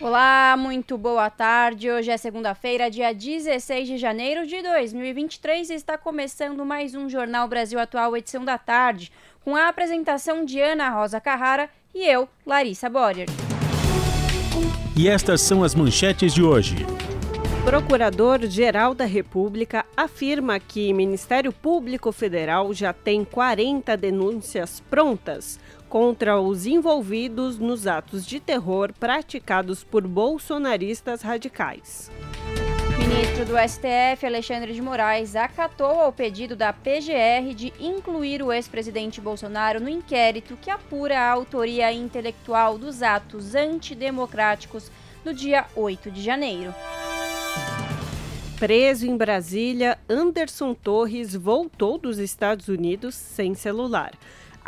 Olá, muito boa tarde. Hoje é segunda-feira, dia 16 de janeiro de 2023 e está começando mais um Jornal Brasil Atual, edição da tarde, com a apresentação de Ana Rosa Carrara e eu, Larissa Borer. E estas são as manchetes de hoje. Procurador-Geral da República afirma que Ministério Público Federal já tem 40 denúncias prontas contra os envolvidos nos atos de terror praticados por bolsonaristas radicais. Ministro do STF, Alexandre de Moraes, acatou ao pedido da PGR de incluir o ex-presidente Bolsonaro no inquérito que apura a autoria intelectual dos atos antidemocráticos no dia 8 de janeiro. Preso em Brasília, Anderson Torres voltou dos Estados Unidos sem celular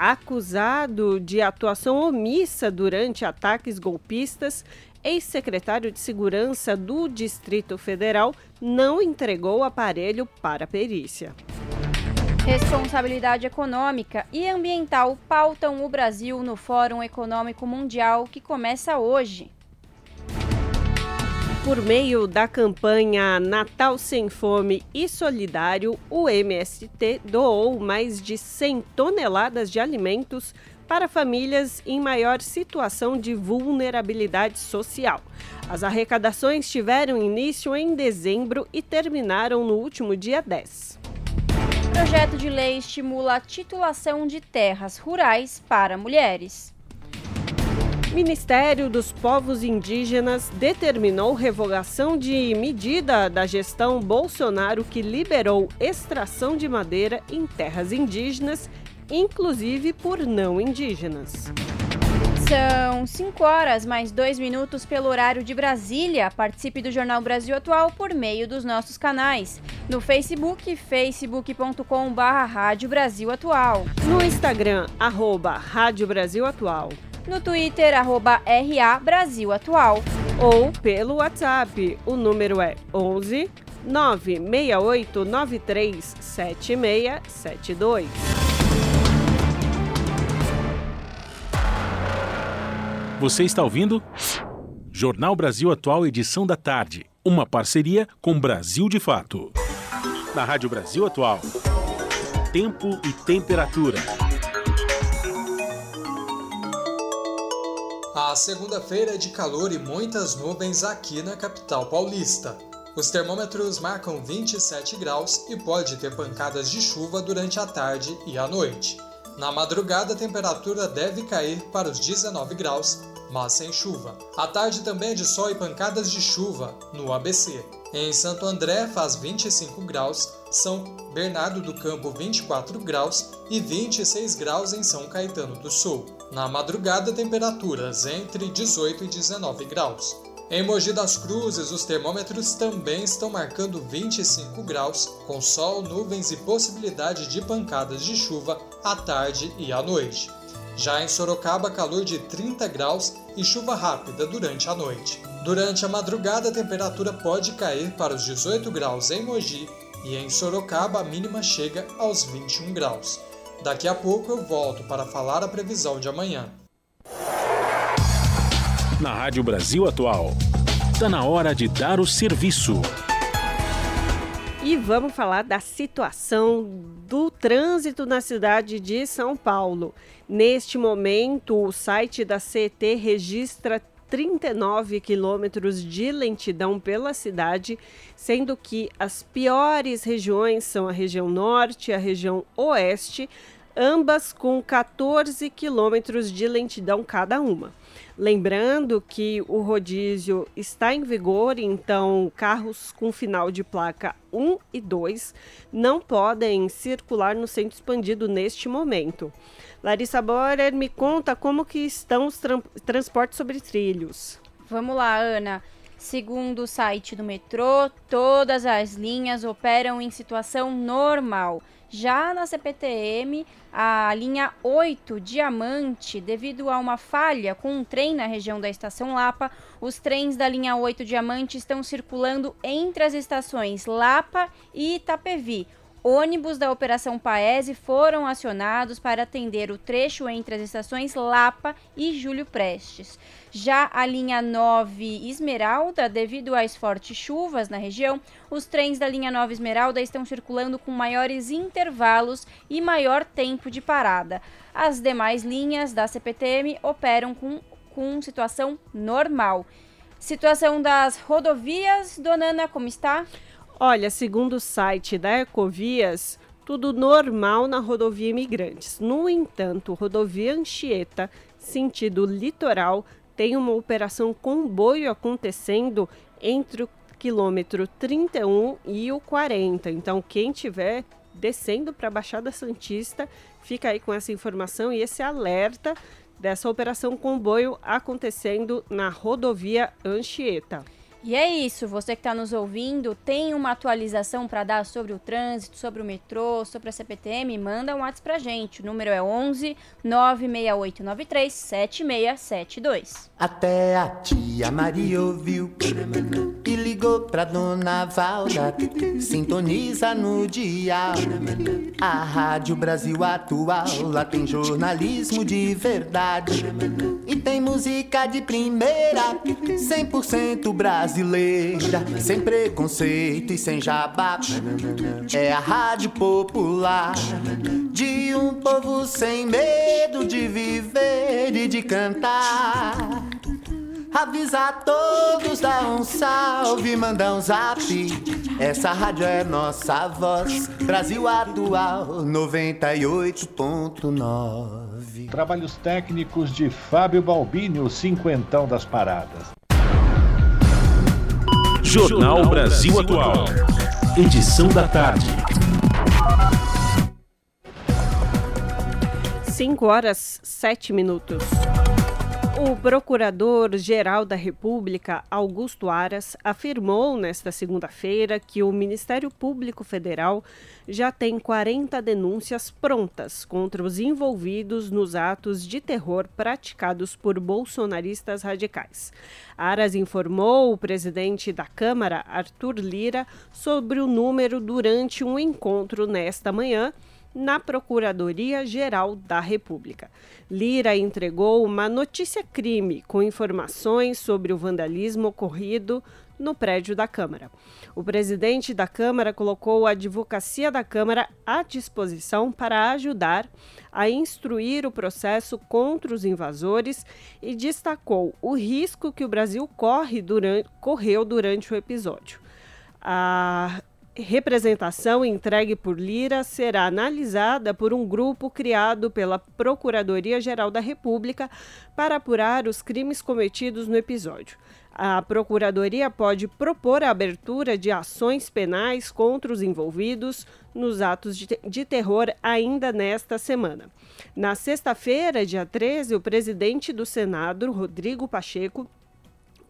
acusado de atuação omissa durante ataques golpistas, ex-secretário de Segurança do Distrito Federal não entregou o aparelho para perícia. Responsabilidade econômica e ambiental pautam o Brasil no Fórum Econômico Mundial que começa hoje. Por meio da campanha Natal Sem Fome e Solidário, o MST doou mais de 100 toneladas de alimentos para famílias em maior situação de vulnerabilidade social. As arrecadações tiveram início em dezembro e terminaram no último dia 10. Projeto de lei estimula a titulação de terras rurais para mulheres. Ministério dos Povos Indígenas determinou revogação de medida da gestão Bolsonaro que liberou extração de madeira em terras indígenas, inclusive por não indígenas. São 5 horas mais 2 minutos pelo horário de Brasília. Participe do Jornal Brasil Atual por meio dos nossos canais. No Facebook, facebook.com.br Rádio Brasil Atual. No Instagram, arroba Rádio Brasil Atual no Twitter, arroba RA Brasil Atual. Ou pelo WhatsApp, o número é 11 968 93 7672. Você está ouvindo? Jornal Brasil Atual, edição da tarde. Uma parceria com Brasil de Fato. Na Rádio Brasil Atual. Tempo e temperatura. A segunda-feira é de calor e muitas nuvens aqui na capital paulista. Os termômetros marcam 27 graus e pode ter pancadas de chuva durante a tarde e a noite. Na madrugada, a temperatura deve cair para os 19 graus, mas sem chuva. A tarde também é de sol e pancadas de chuva no ABC. Em Santo André faz 25 graus, São Bernardo do Campo 24 graus e 26 graus em São Caetano do Sul. Na madrugada, temperaturas entre 18 e 19 graus. Em Mogi das Cruzes, os termômetros também estão marcando 25 graus, com sol, nuvens e possibilidade de pancadas de chuva à tarde e à noite. Já em Sorocaba, calor de 30 graus e chuva rápida durante a noite. Durante a madrugada, a temperatura pode cair para os 18 graus em Mogi e em Sorocaba a mínima chega aos 21 graus. Daqui a pouco eu volto para falar a previsão de amanhã. Na Rádio Brasil Atual, está na hora de dar o serviço. E vamos falar da situação do trânsito na cidade de São Paulo. Neste momento, o site da CET registra 39 quilômetros de lentidão pela cidade, sendo que as piores regiões são a região norte e a região oeste, ambas com 14 quilômetros de lentidão cada uma. Lembrando que o rodízio está em vigor, então carros com final de placa 1 e 2 não podem circular no centro expandido neste momento. Larissa Borer me conta como que estão os tra transportes sobre trilhos. Vamos lá, Ana. Segundo o site do metrô, todas as linhas operam em situação normal. Já na CPTM, a linha 8 Diamante, devido a uma falha com um trem na região da estação Lapa, os trens da linha 8 Diamante estão circulando entre as estações Lapa e Itapevi. Ônibus da Operação Paese foram acionados para atender o trecho entre as estações Lapa e Júlio Prestes. Já a linha 9 Esmeralda, devido às fortes chuvas na região, os trens da linha 9 Esmeralda estão circulando com maiores intervalos e maior tempo de parada. As demais linhas da CPTM operam com, com situação normal. Situação das rodovias, Dona Ana, como está? Olha, segundo o site da Ecovias, tudo normal na rodovia Imigrantes. No entanto, rodovia Anchieta, sentido litoral, tem uma operação comboio acontecendo entre o quilômetro 31 e o 40. Então, quem tiver descendo para a Baixada Santista, fica aí com essa informação e esse alerta dessa operação comboio acontecendo na rodovia Anchieta. E é isso, você que está nos ouvindo, tem uma atualização para dar sobre o trânsito, sobre o metrô, sobre a CPTM? Manda um WhatsApp para gente. O número é 11 96893 7672. Até a tia Maria ouviu e ligou pra dona Valda. Sintoniza no dia. A Rádio Brasil Atual, lá tem jornalismo de verdade. E tem música de primeira, 100% Brasil brasileira, sem preconceito e sem jabá. É a rádio popular de um povo sem medo de viver e de cantar. Avisa a todos, dá um salve, manda um zap. Essa rádio é nossa voz, Brasil Atual 98.9. Trabalhos técnicos de Fábio Balbini, o cinquentão das paradas. Jornal Brasil Atual. Edição da tarde. 5 horas 7 minutos. O Procurador-Geral da República, Augusto Aras, afirmou nesta segunda-feira que o Ministério Público Federal já tem 40 denúncias prontas contra os envolvidos nos atos de terror praticados por bolsonaristas radicais. Aras informou o presidente da Câmara, Arthur Lira, sobre o número durante um encontro nesta manhã na Procuradoria-Geral da República. Lira entregou uma notícia-crime com informações sobre o vandalismo ocorrido no prédio da Câmara. O presidente da Câmara colocou a advocacia da Câmara à disposição para ajudar a instruir o processo contra os invasores e destacou o risco que o Brasil corre durante, correu durante o episódio. A representação entregue por Lira será analisada por um grupo criado pela Procuradoria-Geral da República para apurar os crimes cometidos no episódio. A Procuradoria pode propor a abertura de ações penais contra os envolvidos nos atos de, de terror ainda nesta semana. Na sexta-feira, dia 13, o presidente do Senado, Rodrigo Pacheco,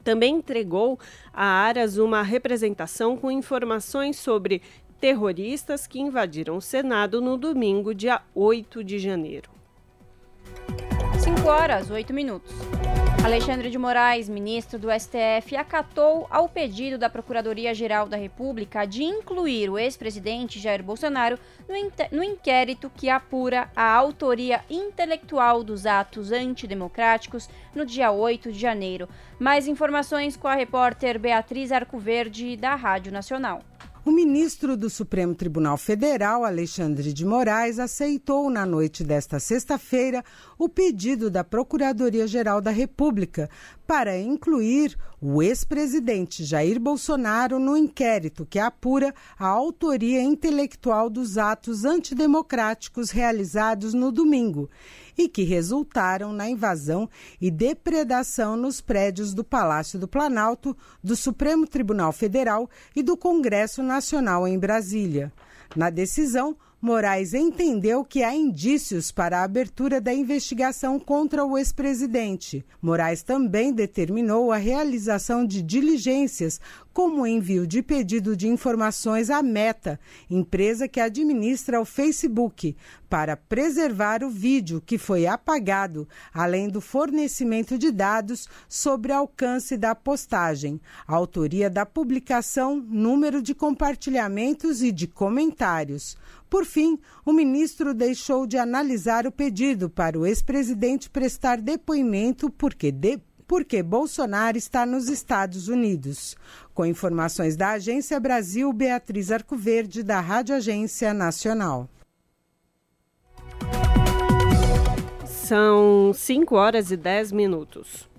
também entregou a Aras uma representação com informações sobre terroristas que invadiram o Senado no domingo, dia 8 de janeiro. 5 horas, 8 minutos. Alexandre de Moraes, ministro do STF, acatou ao pedido da Procuradoria-Geral da República de incluir o ex-presidente Jair Bolsonaro no, no inquérito que apura a autoria intelectual dos atos antidemocráticos no dia 8 de janeiro. Mais informações com a repórter Beatriz Arcoverde, da Rádio Nacional. O ministro do Supremo Tribunal Federal, Alexandre de Moraes, aceitou na noite desta sexta-feira o pedido da Procuradoria-Geral da República para incluir o ex-presidente Jair Bolsonaro no inquérito que apura a autoria intelectual dos atos antidemocráticos realizados no domingo e que resultaram na invasão e depredação nos prédios do Palácio do Planalto, do Supremo Tribunal Federal e do Congresso Nacional em Brasília. Na decisão, Moraes entendeu que há indícios para a abertura da investigação contra o ex-presidente. Moraes também determinou a realização de diligências, como o envio de pedido de informações à Meta, empresa que administra o Facebook, para preservar o vídeo que foi apagado, além do fornecimento de dados sobre alcance da postagem, autoria da publicação, número de compartilhamentos e de comentários. Por fim, o ministro deixou de analisar o pedido para o ex-presidente prestar depoimento porque de porque Bolsonaro está nos Estados Unidos. Com informações da Agência Brasil, Beatriz Arcoverde, da Rádio Agência Nacional. São 5 horas e 10 minutos.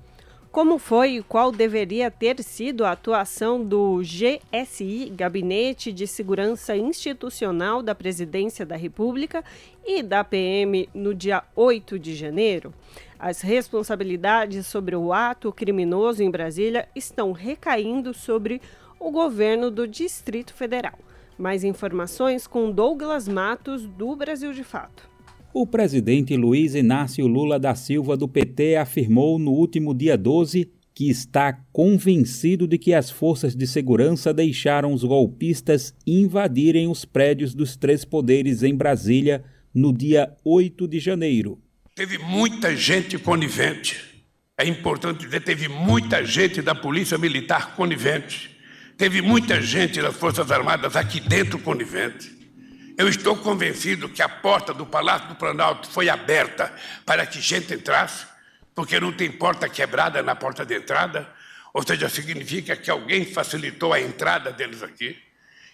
Como foi e qual deveria ter sido a atuação do GSI, Gabinete de Segurança Institucional da Presidência da República, e da PM no dia 8 de janeiro? As responsabilidades sobre o ato criminoso em Brasília estão recaindo sobre o governo do Distrito Federal. Mais informações com Douglas Matos, do Brasil de Fato. O presidente Luiz Inácio Lula da Silva do PT afirmou no último dia 12 que está convencido de que as forças de segurança deixaram os golpistas invadirem os prédios dos três poderes em Brasília no dia 8 de janeiro. Teve muita gente conivente. É importante dizer, teve muita gente da Polícia Militar conivente. Teve muita gente das Forças Armadas aqui dentro conivente. Eu estou convencido que a porta do Palácio do Planalto foi aberta para que gente entrasse, porque não tem porta quebrada na porta de entrada, ou seja, significa que alguém facilitou a entrada deles aqui.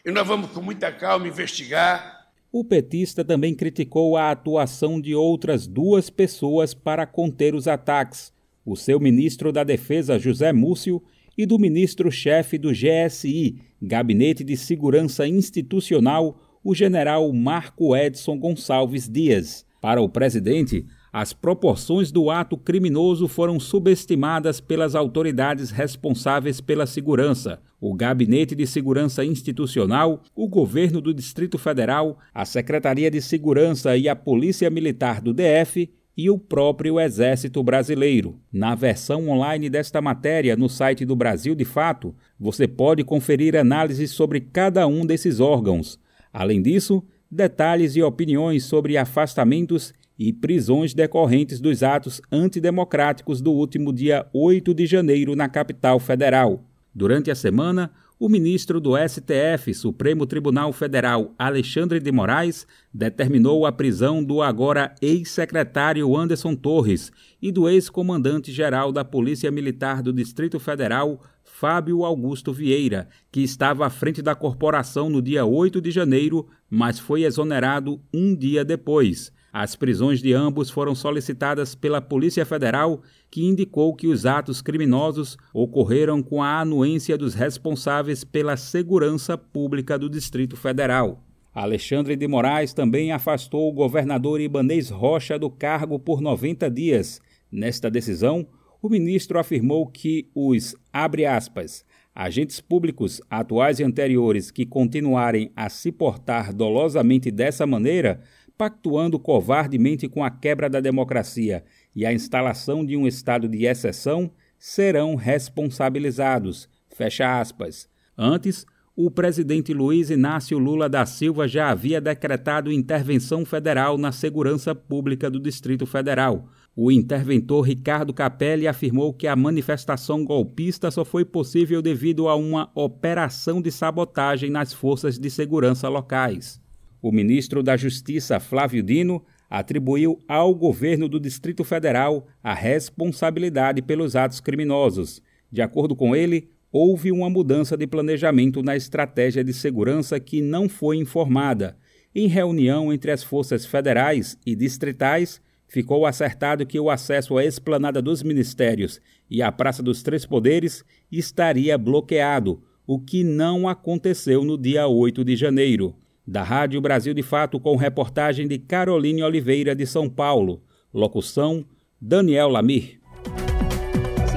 E nós vamos com muita calma investigar. O petista também criticou a atuação de outras duas pessoas para conter os ataques: o seu ministro da Defesa, José Múcio, e do ministro-chefe do GSI, Gabinete de Segurança Institucional, o general Marco Edson Gonçalves Dias. Para o presidente, as proporções do ato criminoso foram subestimadas pelas autoridades responsáveis pela segurança, o Gabinete de Segurança Institucional, o Governo do Distrito Federal, a Secretaria de Segurança e a Polícia Militar do DF e o próprio Exército Brasileiro. Na versão online desta matéria no site do Brasil de Fato, você pode conferir análises sobre cada um desses órgãos Além disso, detalhes e opiniões sobre afastamentos e prisões decorrentes dos atos antidemocráticos do último dia 8 de janeiro na capital federal. Durante a semana, o ministro do STF, Supremo Tribunal Federal, Alexandre de Moraes, determinou a prisão do agora ex-secretário Anderson Torres e do ex-comandante-geral da Polícia Militar do Distrito Federal, Fábio Augusto Vieira, que estava à frente da corporação no dia 8 de janeiro, mas foi exonerado um dia depois. As prisões de ambos foram solicitadas pela Polícia Federal, que indicou que os atos criminosos ocorreram com a anuência dos responsáveis pela segurança pública do Distrito Federal. Alexandre de Moraes também afastou o governador Ibanês Rocha do cargo por 90 dias. Nesta decisão, o ministro afirmou que os, abre aspas, agentes públicos atuais e anteriores que continuarem a se portar dolosamente dessa maneira, pactuando covardemente com a quebra da democracia e a instalação de um estado de exceção, serão responsabilizados. Fecha aspas. Antes, o presidente Luiz Inácio Lula da Silva já havia decretado intervenção federal na segurança pública do Distrito Federal, o interventor Ricardo Capelli afirmou que a manifestação golpista só foi possível devido a uma operação de sabotagem nas forças de segurança locais. O ministro da Justiça, Flávio Dino, atribuiu ao governo do Distrito Federal a responsabilidade pelos atos criminosos. De acordo com ele, houve uma mudança de planejamento na estratégia de segurança que não foi informada. Em reunião entre as forças federais e distritais, ficou acertado que o acesso à esplanada dos ministérios e à Praça dos Três Poderes estaria bloqueado, o que não aconteceu no dia 8 de janeiro. Da Rádio Brasil de Fato, com reportagem de Caroline Oliveira de São Paulo. Locução: Daniel Lamir.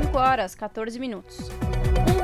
5 horas, 14 minutos.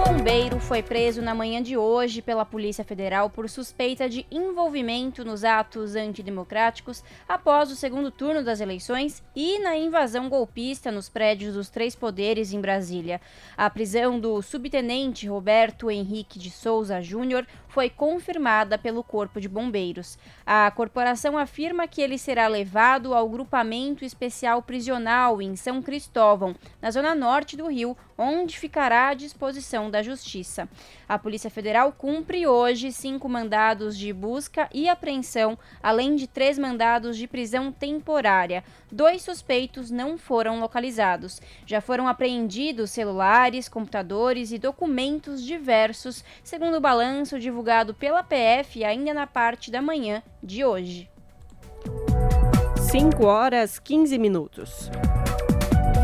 Bombeiro foi preso na manhã de hoje pela Polícia Federal por suspeita de envolvimento nos atos antidemocráticos após o segundo turno das eleições e na invasão golpista nos prédios dos três poderes em Brasília. A prisão do subtenente Roberto Henrique de Souza Júnior foi confirmada pelo Corpo de Bombeiros. A corporação afirma que ele será levado ao grupamento especial prisional em São Cristóvão, na zona norte do Rio, onde ficará à disposição da Justiça. A Polícia Federal cumpre hoje cinco mandados de busca e apreensão, além de três mandados de prisão temporária. Dois suspeitos não foram localizados. Já foram apreendidos celulares, computadores e documentos diversos, segundo o balanço divulgado divulgado pela PF ainda na parte da manhã de hoje. 5 horas 15 minutos.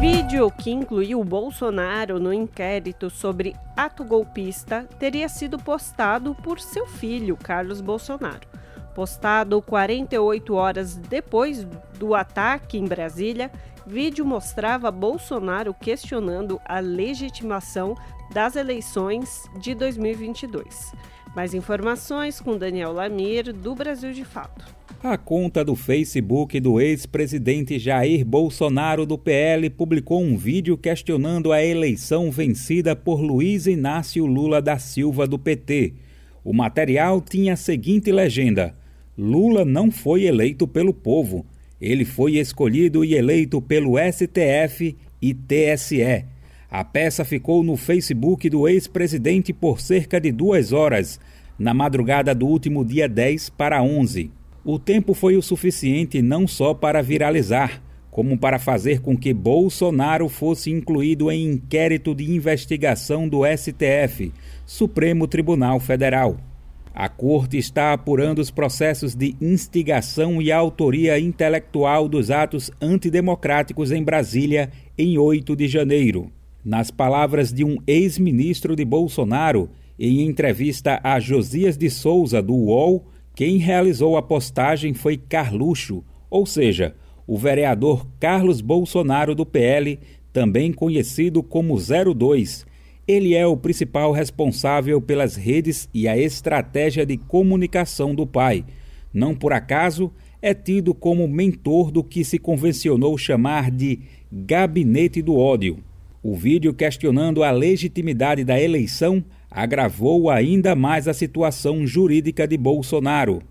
Vídeo que incluiu Bolsonaro no inquérito sobre ato golpista teria sido postado por seu filho, Carlos Bolsonaro. Postado 48 horas depois do ataque em Brasília, vídeo mostrava Bolsonaro questionando a legitimação das eleições de 2022. Mais informações com Daniel Lamir, do Brasil de Fato. A conta do Facebook do ex-presidente Jair Bolsonaro do PL publicou um vídeo questionando a eleição vencida por Luiz Inácio Lula da Silva do PT. O material tinha a seguinte legenda: Lula não foi eleito pelo povo, ele foi escolhido e eleito pelo STF e TSE. A peça ficou no Facebook do ex-presidente por cerca de duas horas, na madrugada do último dia 10 para 11. O tempo foi o suficiente não só para viralizar, como para fazer com que Bolsonaro fosse incluído em inquérito de investigação do STF, Supremo Tribunal Federal. A Corte está apurando os processos de instigação e autoria intelectual dos atos antidemocráticos em Brasília em 8 de janeiro. Nas palavras de um ex-ministro de Bolsonaro, em entrevista a Josias de Souza, do UOL, quem realizou a postagem foi Carluxo, ou seja, o vereador Carlos Bolsonaro do PL, também conhecido como 02. Ele é o principal responsável pelas redes e a estratégia de comunicação do pai. Não por acaso, é tido como mentor do que se convencionou chamar de gabinete do ódio. O vídeo questionando a legitimidade da eleição agravou ainda mais a situação jurídica de Bolsonaro.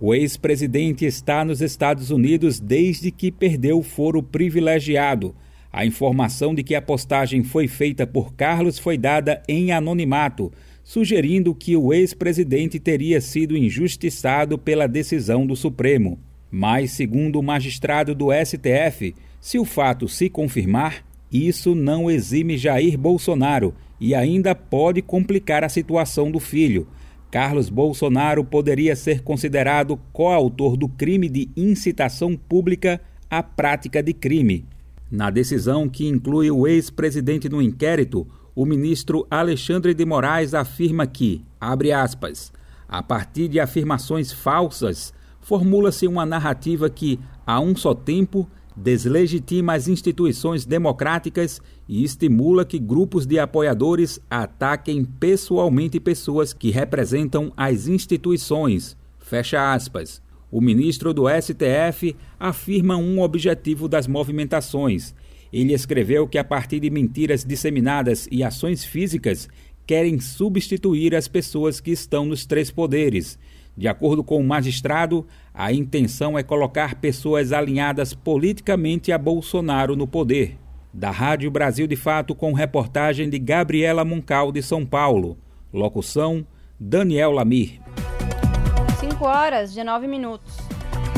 O ex-presidente está nos Estados Unidos desde que perdeu o foro privilegiado. A informação de que a postagem foi feita por Carlos foi dada em anonimato, sugerindo que o ex-presidente teria sido injustiçado pela decisão do Supremo. Mas, segundo o magistrado do STF, se o fato se confirmar, isso não exime Jair Bolsonaro e ainda pode complicar a situação do filho. Carlos Bolsonaro poderia ser considerado coautor do crime de incitação pública à prática de crime. Na decisão que inclui o ex-presidente no inquérito, o ministro Alexandre de Moraes afirma que, abre aspas, a partir de afirmações falsas, formula-se uma narrativa que, a um só tempo, deslegitima as instituições democráticas e estimula que grupos de apoiadores ataquem pessoalmente pessoas que representam as instituições. Fecha aspas. O ministro do STF afirma um objetivo das movimentações. Ele escreveu que, a partir de mentiras disseminadas e ações físicas, querem substituir as pessoas que estão nos três poderes de acordo com o magistrado, a intenção é colocar pessoas alinhadas politicamente a Bolsonaro no poder. Da Rádio Brasil de Fato, com reportagem de Gabriela Moncal, de São Paulo. Locução: Daniel Lamir. 5 horas de 9 minutos.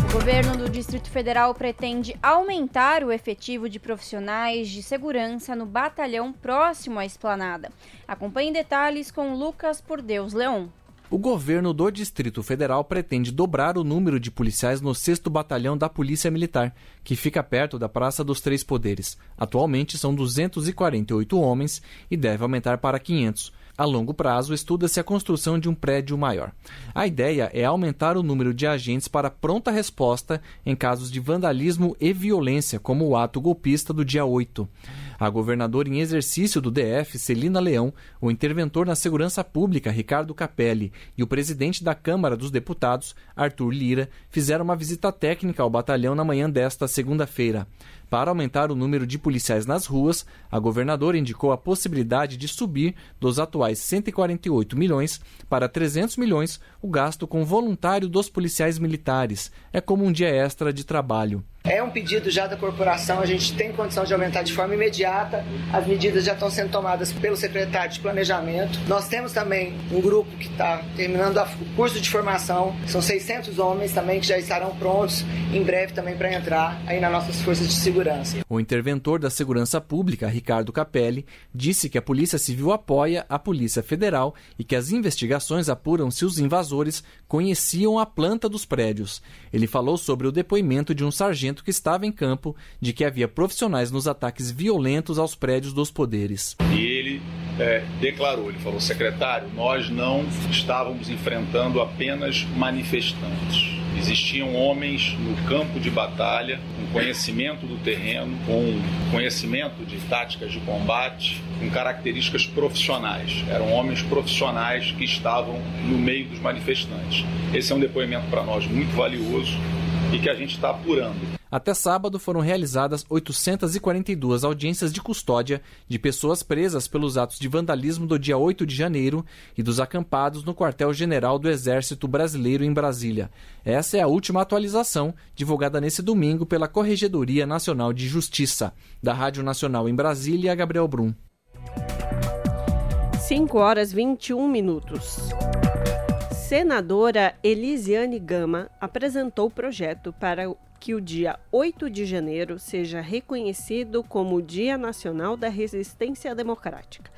O governo do Distrito Federal pretende aumentar o efetivo de profissionais de segurança no batalhão próximo à esplanada. Acompanhe detalhes com Lucas Por Deus Leão. O governo do Distrito Federal pretende dobrar o número de policiais no 6 Batalhão da Polícia Militar, que fica perto da Praça dos Três Poderes. Atualmente são 248 homens e deve aumentar para 500. A longo prazo, estuda-se a construção de um prédio maior. A ideia é aumentar o número de agentes para pronta resposta em casos de vandalismo e violência, como o ato golpista do dia 8. A governadora em exercício do DF, Celina Leão, o interventor na segurança pública, Ricardo Capelli, e o presidente da Câmara dos Deputados, Arthur Lira, fizeram uma visita técnica ao batalhão na manhã desta segunda-feira. Para aumentar o número de policiais nas ruas, a governadora indicou a possibilidade de subir dos atuais 148 milhões para 300 milhões o gasto com voluntário dos policiais militares. É como um dia extra de trabalho. É um pedido já da corporação, a gente tem condição de aumentar de forma imediata. As medidas já estão sendo tomadas pelo secretário de Planejamento. Nós temos também um grupo que está terminando o curso de formação. São 600 homens também que já estarão prontos em breve também para entrar aí nas nossas forças de segurança. O interventor da Segurança Pública, Ricardo Capelli, disse que a Polícia Civil apoia a Polícia Federal e que as investigações apuram se os invasores conheciam a planta dos prédios. Ele falou sobre o depoimento de um sargento que estava em campo de que havia profissionais nos ataques violentos aos prédios dos poderes. E ele é, declarou, ele falou, secretário, nós não estávamos enfrentando apenas manifestantes. Existiam homens no campo de batalha, com conhecimento do terreno, com conhecimento de táticas de combate, com características profissionais. Eram homens profissionais que estavam no meio dos manifestantes. Esse é um depoimento para nós muito valioso e que a gente está apurando. Até sábado foram realizadas 842 audiências de custódia de pessoas presas pelos atos de vandalismo do dia 8 de janeiro e dos acampados no quartel-general do Exército Brasileiro em Brasília. Essa é a última atualização, divulgada nesse domingo pela Corregedoria Nacional de Justiça. Da Rádio Nacional em Brasília, Gabriel Brum. 5 horas 21 minutos. Senadora Elisiane Gama apresentou o projeto para que o dia 8 de janeiro seja reconhecido como o Dia Nacional da Resistência Democrática.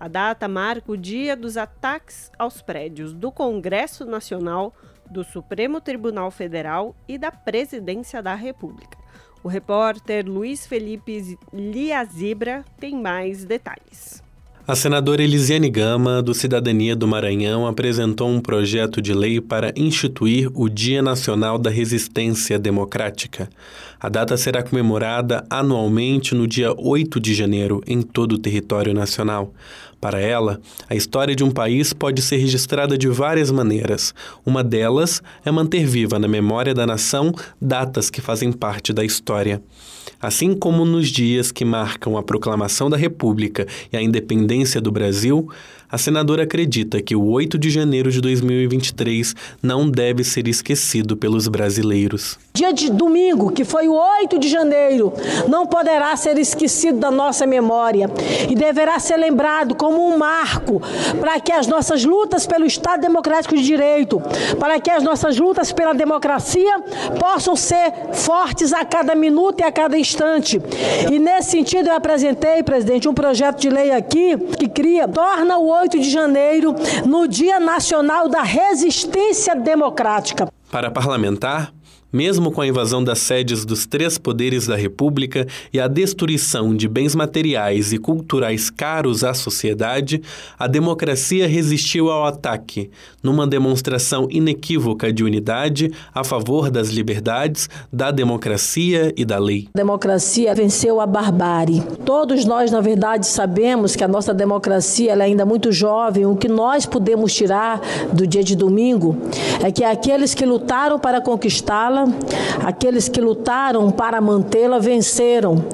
A data marca o dia dos ataques aos prédios do Congresso Nacional, do Supremo Tribunal Federal e da Presidência da República. O repórter Luiz Felipe Liazibra tem mais detalhes. A senadora Elisiane Gama, do Cidadania do Maranhão, apresentou um projeto de lei para instituir o Dia Nacional da Resistência Democrática. A data será comemorada anualmente no dia 8 de janeiro em todo o território nacional. Para ela, a história de um país pode ser registrada de várias maneiras. Uma delas é manter viva na memória da nação datas que fazem parte da história. Assim como nos dias que marcam a proclamação da República e a independência do Brasil, a senadora acredita que o 8 de janeiro de 2023 não deve ser esquecido pelos brasileiros. Dia de domingo, que foi o 8 de janeiro, não poderá ser esquecido da nossa memória e deverá ser lembrado como um marco para que as nossas lutas pelo Estado Democrático de Direito, para que as nossas lutas pela democracia possam ser fortes a cada minuto e a cada instante. E nesse sentido eu apresentei, presidente, um projeto de lei aqui que cria, torna o 8 de janeiro no Dia Nacional da Resistência Democrática. Para parlamentar, mesmo com a invasão das sedes dos três poderes da República e a destruição de bens materiais e culturais caros à sociedade, a democracia resistiu ao ataque, numa demonstração inequívoca de unidade a favor das liberdades, da democracia e da lei. A democracia venceu a barbárie. Todos nós, na verdade, sabemos que a nossa democracia é ainda muito jovem. O que nós podemos tirar do dia de domingo é que aqueles que lutaram para conquistá-la aqueles que lutaram para mantê-la venceram.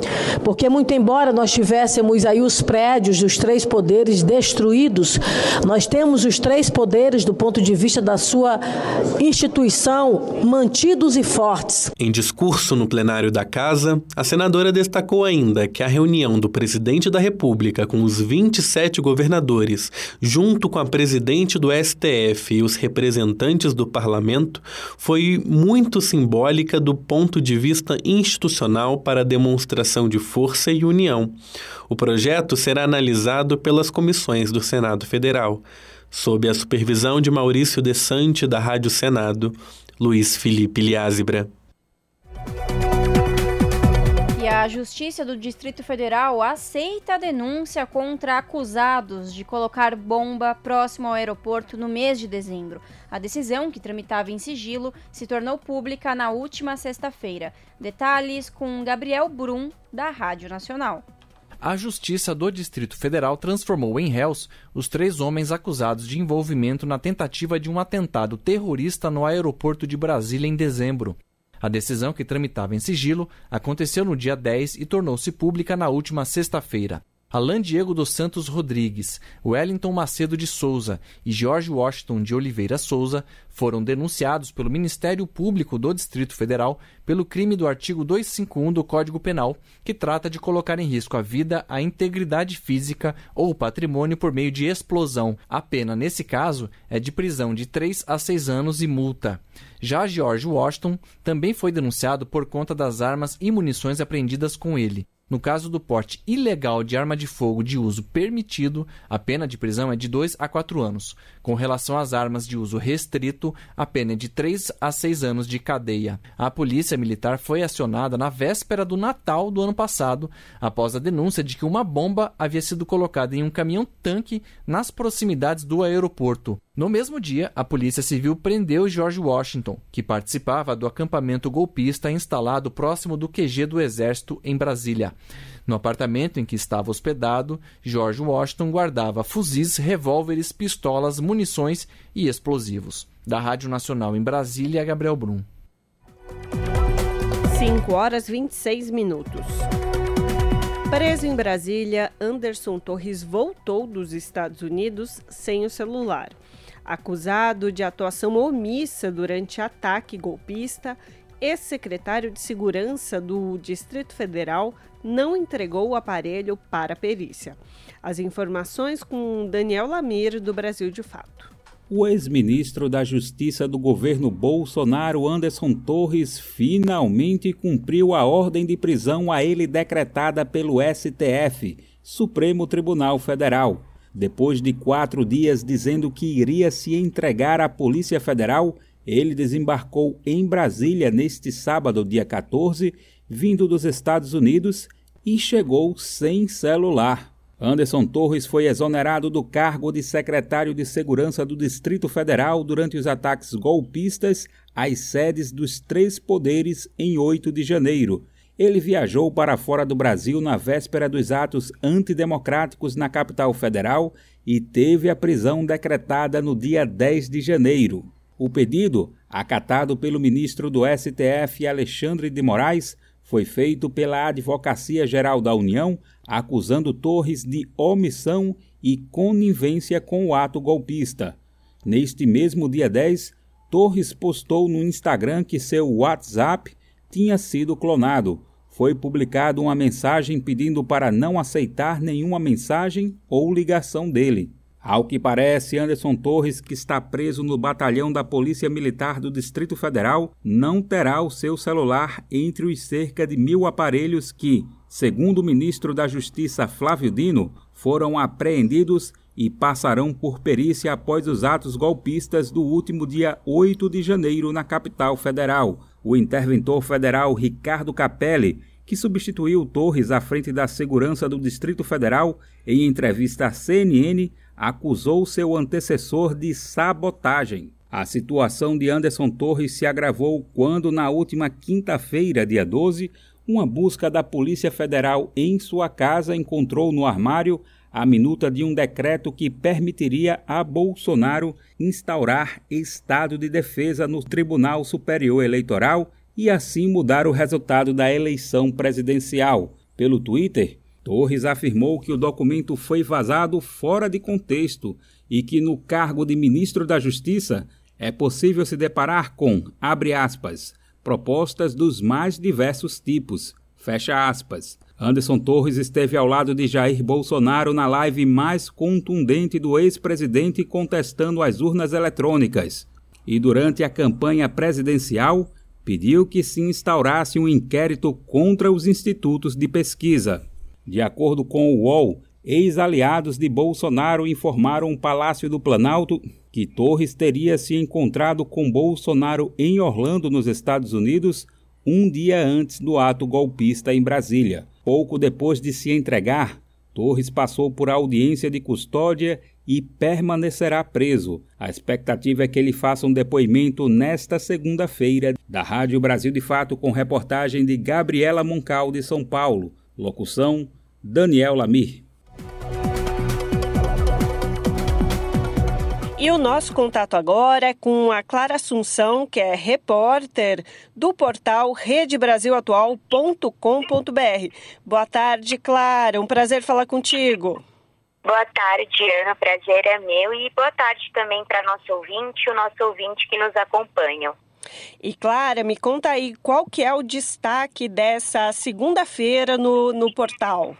Porque, muito embora nós tivéssemos aí os prédios dos três poderes destruídos, nós temos os três poderes, do ponto de vista da sua instituição, mantidos e fortes. Em discurso no plenário da Casa, a senadora destacou ainda que a reunião do presidente da República com os 27 governadores, junto com a presidente do STF e os representantes do parlamento, foi muito significativa simbólica do ponto de vista institucional para demonstração de força e união. O projeto será analisado pelas comissões do Senado Federal, sob a supervisão de Maurício Desante, da Rádio Senado, Luiz Felipe Liázebra. A Justiça do Distrito Federal aceita a denúncia contra acusados de colocar bomba próximo ao aeroporto no mês de dezembro. A decisão, que tramitava em sigilo, se tornou pública na última sexta-feira. Detalhes com Gabriel Brum, da Rádio Nacional. A Justiça do Distrito Federal transformou em réus os três homens acusados de envolvimento na tentativa de um atentado terrorista no aeroporto de Brasília em dezembro. A decisão, que tramitava em sigilo, aconteceu no dia 10 e tornou-se pública na última sexta-feira. Alain Diego dos Santos Rodrigues, Wellington Macedo de Souza e George Washington de Oliveira Souza foram denunciados pelo Ministério Público do Distrito Federal pelo crime do artigo 251 do Código Penal, que trata de colocar em risco a vida, a integridade física ou o patrimônio por meio de explosão. A pena, nesse caso, é de prisão de 3 a 6 anos e multa. Já George Washington também foi denunciado por conta das armas e munições apreendidas com ele. No caso do porte ilegal de arma de fogo de uso permitido, a pena de prisão é de 2 a 4 anos. Com relação às armas de uso restrito, a pena é de 3 a 6 anos de cadeia. A polícia militar foi acionada na véspera do Natal do ano passado, após a denúncia de que uma bomba havia sido colocada em um caminhão-tanque nas proximidades do aeroporto. No mesmo dia, a Polícia Civil prendeu George Washington, que participava do acampamento golpista instalado próximo do QG do Exército em Brasília. No apartamento em que estava hospedado, George Washington guardava fuzis, revólveres, pistolas, munições e explosivos. Da Rádio Nacional em Brasília, Gabriel Brum. 5 horas 26 minutos. Preso em Brasília, Anderson Torres voltou dos Estados Unidos sem o celular. Acusado de atuação omissa durante ataque golpista, ex-secretário de Segurança do Distrito Federal não entregou o aparelho para a perícia. As informações com Daniel Lamir, do Brasil de Fato. O ex-ministro da Justiça do governo Bolsonaro, Anderson Torres, finalmente cumpriu a ordem de prisão a ele decretada pelo STF, Supremo Tribunal Federal. Depois de quatro dias dizendo que iria se entregar à Polícia Federal, ele desembarcou em Brasília neste sábado, dia 14, vindo dos Estados Unidos e chegou sem celular. Anderson Torres foi exonerado do cargo de secretário de Segurança do Distrito Federal durante os ataques golpistas às sedes dos três poderes em 8 de janeiro ele viajou para fora do Brasil na véspera dos atos antidemocráticos na capital federal e teve a prisão decretada no dia 10 de janeiro. O pedido, acatado pelo ministro do STF Alexandre de Moraes, foi feito pela Advocacia Geral da União, acusando Torres de omissão e conivência com o ato golpista. Neste mesmo dia 10, Torres postou no Instagram que seu WhatsApp tinha sido clonado. Foi publicada uma mensagem pedindo para não aceitar nenhuma mensagem ou ligação dele. Ao que parece, Anderson Torres, que está preso no batalhão da Polícia Militar do Distrito Federal, não terá o seu celular entre os cerca de mil aparelhos que, segundo o ministro da Justiça Flávio Dino, foram apreendidos e passarão por perícia após os atos golpistas do último dia 8 de janeiro na capital federal o interventor federal Ricardo Capelli, que substituiu Torres à frente da segurança do Distrito Federal, em entrevista à CNN, acusou seu antecessor de sabotagem. A situação de Anderson Torres se agravou quando, na última quinta-feira, dia 12, uma busca da Polícia Federal em sua casa encontrou no armário a minuta de um decreto que permitiria a Bolsonaro instaurar estado de defesa no Tribunal Superior Eleitoral e assim mudar o resultado da eleição presidencial. Pelo Twitter, Torres afirmou que o documento foi vazado fora de contexto e que no cargo de ministro da Justiça é possível se deparar com, abre aspas, propostas dos mais diversos tipos, fecha aspas. Anderson Torres esteve ao lado de Jair Bolsonaro na live mais contundente do ex-presidente contestando as urnas eletrônicas. E durante a campanha presidencial, pediu que se instaurasse um inquérito contra os institutos de pesquisa. De acordo com o UOL, ex-aliados de Bolsonaro informaram o Palácio do Planalto que Torres teria se encontrado com Bolsonaro em Orlando, nos Estados Unidos, um dia antes do ato golpista em Brasília. Pouco depois de se entregar, Torres passou por audiência de custódia e permanecerá preso. A expectativa é que ele faça um depoimento nesta segunda-feira. Da Rádio Brasil de Fato, com reportagem de Gabriela Moncal, de São Paulo. Locução: Daniel Lamir. E o nosso contato agora é com a Clara Assunção, que é repórter do portal redebrasilatual.com.br. Boa tarde, Clara. Um prazer falar contigo. Boa tarde, Ana. Prazer é meu e boa tarde também para nosso ouvinte, o nosso ouvinte que nos acompanha. E Clara, me conta aí qual que é o destaque dessa segunda-feira no, no portal.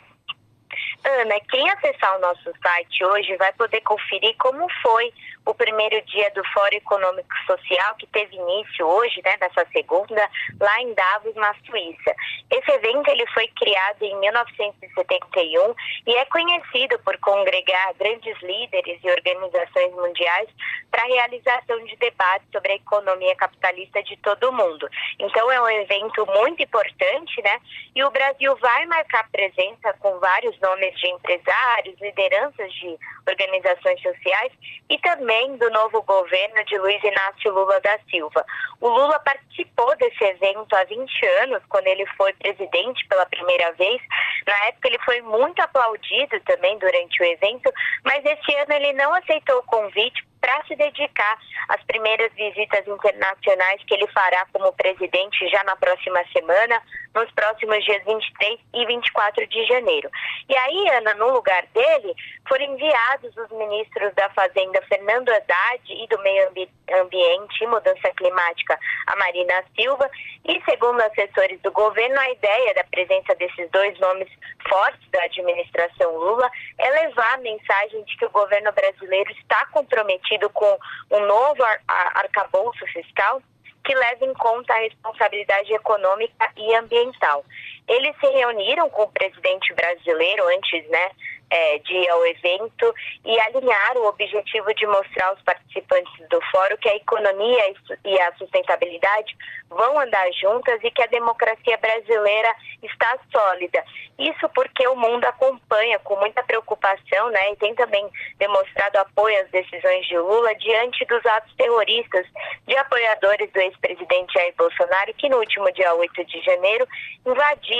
Ana, quem acessar o nosso site hoje vai poder conferir como foi o primeiro dia do Fórum Econômico Social, que teve início hoje, né, nessa segunda, lá em Davos, na Suíça. Esse evento ele foi criado em 1971 e é conhecido por congregar grandes líderes e organizações mundiais para a realização de debates sobre a economia capitalista de todo o mundo. Então é um evento muito importante, né? E o Brasil vai marcar presença com vários nomes de empresários, lideranças de organizações sociais e também do novo governo de Luiz Inácio Lula da Silva. O Lula participou desse evento há 20 anos, quando ele foi presidente pela primeira vez. Na época, ele foi muito aplaudido também durante o evento, mas esse ano ele não aceitou o convite para se dedicar às primeiras visitas internacionais que ele fará como presidente já na próxima semana, nos próximos dias 23 e 24 de janeiro. E aí, Ana, no lugar dele, foram enviados os ministros da Fazenda Fernando Haddad e do Meio Ambiente e Mudança Climática, a Marina Silva, e segundo assessores do governo, a ideia da presença desses dois nomes fortes da administração Lula é levar a mensagem de que o governo brasileiro está comprometido com um novo ar arcabouço fiscal que leve em conta a responsabilidade econômica e ambiental. Eles se reuniram com o presidente brasileiro antes, né, é, de ir ao evento e alinhar o objetivo de mostrar aos participantes do fórum que a economia e a sustentabilidade vão andar juntas e que a democracia brasileira está sólida. Isso porque o mundo acompanha com muita preocupação, né, e tem também demonstrado apoio às decisões de Lula diante dos atos terroristas de apoiadores do ex-presidente Jair Bolsonaro que no último dia 8 de janeiro invadiram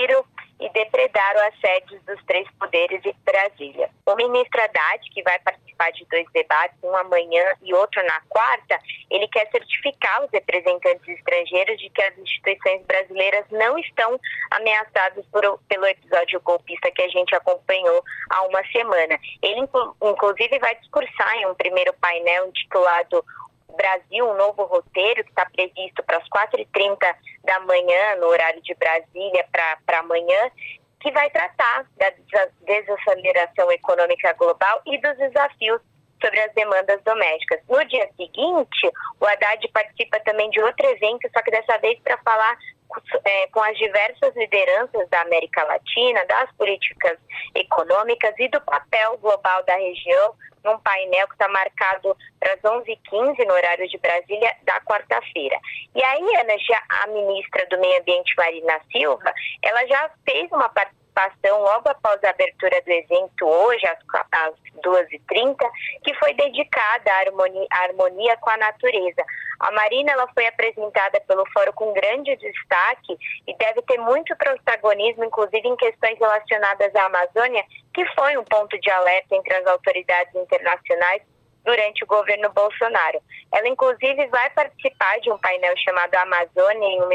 e depredaram as sedes dos três poderes em Brasília. O ministro Haddad, que vai participar de dois debates, um amanhã e outro na quarta, ele quer certificar os representantes estrangeiros de que as instituições brasileiras não estão ameaçadas por, pelo episódio golpista que a gente acompanhou há uma semana. Ele, inclusive, vai discursar em um primeiro painel intitulado Brasil, um novo roteiro que está previsto para as 4h30 da manhã, no horário de Brasília, para amanhã, que vai tratar da desaceleração econômica global e dos desafios sobre as demandas domésticas. No dia seguinte, o Haddad participa também de outro evento, só que dessa vez para falar é, com as diversas lideranças da América Latina, das políticas econômicas e do papel global da região num painel que está marcado para as 11h15 no horário de Brasília da quarta-feira. E aí, Ana, já a ministra do Meio Ambiente, Marina Silva, ela já fez uma participação participação logo após a abertura do evento, hoje, às, às 2h30, que foi dedicada à harmonia, à harmonia com a natureza. A Marina ela foi apresentada pelo fórum com grande destaque e deve ter muito protagonismo, inclusive em questões relacionadas à Amazônia, que foi um ponto de alerta entre as autoridades internacionais durante o governo Bolsonaro. Ela, inclusive, vai participar de um painel chamado Amazônia em uma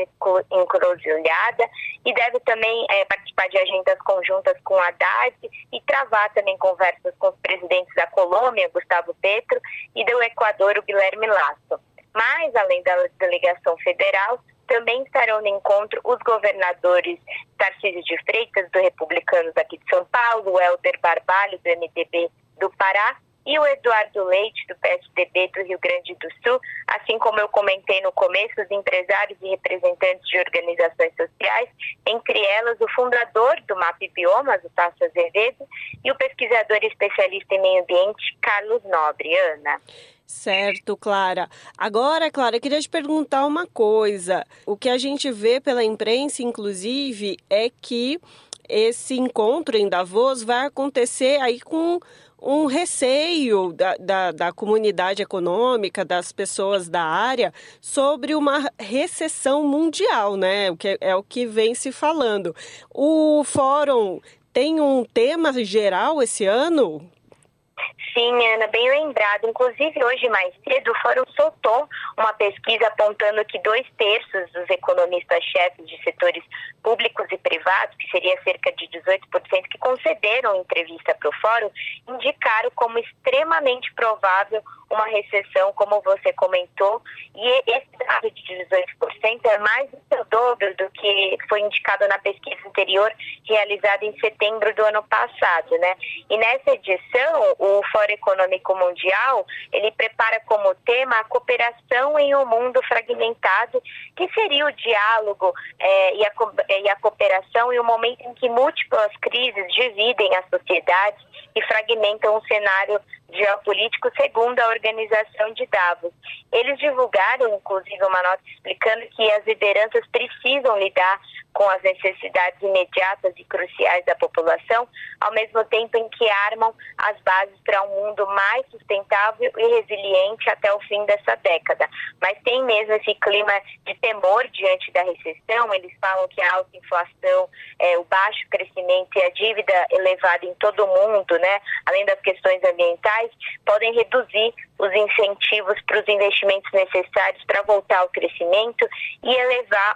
encruzilhada e deve também é, participar de agendas conjuntas com a Haddad e travar também conversas com os presidentes da Colômbia, Gustavo Petro, e do Equador, o Guilherme Lasso. Mas, além da delegação federal, também estarão no encontro os governadores Tarcísio de Freitas, do Republicanos aqui de São Paulo, Helder Barbalho, do MDB do Pará, e o Eduardo Leite, do PSDB do Rio Grande do Sul, assim como eu comentei no começo, os empresários e representantes de organizações sociais, entre elas o fundador do MAP Biomas, o Tasso Azevedo, e o pesquisador especialista em meio ambiente, Carlos Nobre. Ana. Certo, Clara. Agora, Clara, eu queria te perguntar uma coisa. O que a gente vê pela imprensa, inclusive, é que esse encontro em Davos vai acontecer aí com um receio da, da, da, comunidade econômica, das pessoas da área, sobre uma recessão mundial, né? O que é, é o que vem se falando. O fórum tem um tema geral esse ano? Sim, Ana, bem lembrado. Inclusive, hoje mais cedo, o Fórum soltou uma pesquisa apontando que dois terços dos economistas-chefes de setores públicos e privados, que seria cerca de 18%, que concederam entrevista para o Fórum, indicaram como extremamente provável uma recessão, como você comentou, e esse dado de 18% é mais do dobro do que foi indicado na pesquisa anterior, realizada em setembro do ano passado, né? E nessa edição, o Fórum Econômico Mundial, ele prepara como tema a cooperação em um mundo fragmentado, que seria o diálogo é, e, a, e a cooperação em um momento em que múltiplas crises dividem a sociedade e fragmentam o cenário geopolítico segundo a organização de Davos. Eles divulgaram, inclusive, uma nota explicando que as lideranças precisam lidar com as necessidades imediatas e cruciais da população, ao mesmo tempo em que armam as bases para um mundo mais sustentável e resiliente até o fim dessa década. Mas tem mesmo esse clima de temor diante da recessão. Eles falam que a alta inflação, é, o baixo crescimento e a dívida elevada em todo o mundo, né, além das questões ambientais, podem reduzir os incentivos para os investimentos necessários para voltar ao crescimento e elevar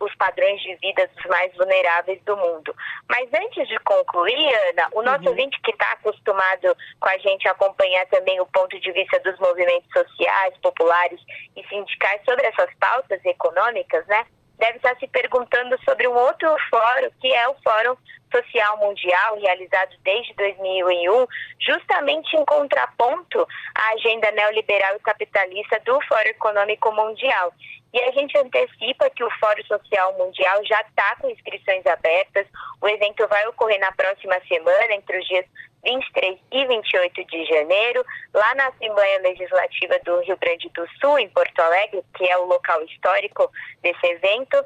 os padrões de vida dos mais vulneráveis do mundo. Mas antes de concluir, Ana, o nosso uhum. ouvinte que está acostumado com a gente acompanhar também o ponto de vista dos movimentos sociais, populares e sindicais sobre essas pautas econômicas, né? deve estar se perguntando sobre um outro fórum, que é o Fórum Social Mundial, realizado desde 2001, justamente em contraponto à agenda neoliberal e capitalista do Fórum Econômico Mundial. E a gente antecipa que o Fórum Social Mundial já está com inscrições abertas. O evento vai ocorrer na próxima semana, entre os dias 23 e 28 de janeiro, lá na Assembleia Legislativa do Rio Grande do Sul, em Porto Alegre, que é o local histórico desse evento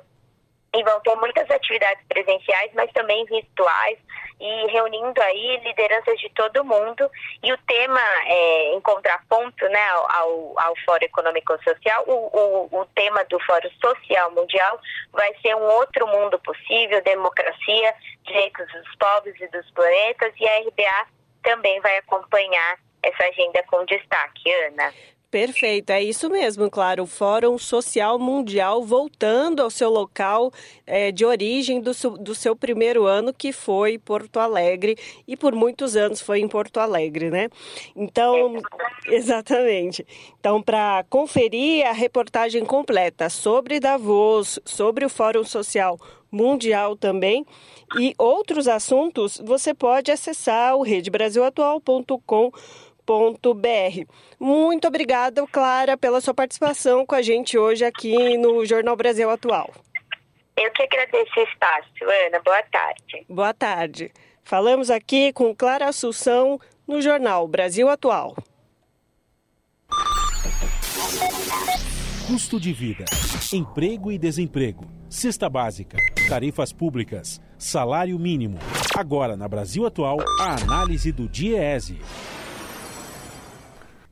e vão ter muitas atividades presenciais, mas também virtuais e reunindo aí lideranças de todo mundo. E o tema, é, em contraponto né, ao, ao Fórum Econômico Social, o, o, o tema do Fórum Social Mundial vai ser um outro mundo possível, democracia, direitos dos povos e dos planetas, e a RBA também vai acompanhar essa agenda com destaque. Ana. Perfeito, é isso mesmo, claro. O Fórum Social Mundial voltando ao seu local é, de origem do, do seu primeiro ano, que foi Porto Alegre, e por muitos anos foi em Porto Alegre, né? Então, exatamente. Então, para conferir a reportagem completa sobre Davos, sobre o Fórum Social Mundial também e outros assuntos, você pode acessar o redebrasilatual.com.br www.jornal.br. Muito obrigada, Clara, pela sua participação com a gente hoje aqui no Jornal Brasil Atual. Eu que agradeço o espaço, Ana. Boa tarde. Boa tarde. Falamos aqui com Clara Assunção no Jornal Brasil Atual. Custo de vida, emprego e desemprego, cesta básica, tarifas públicas, salário mínimo. Agora, na Brasil Atual, a análise do DIEESE.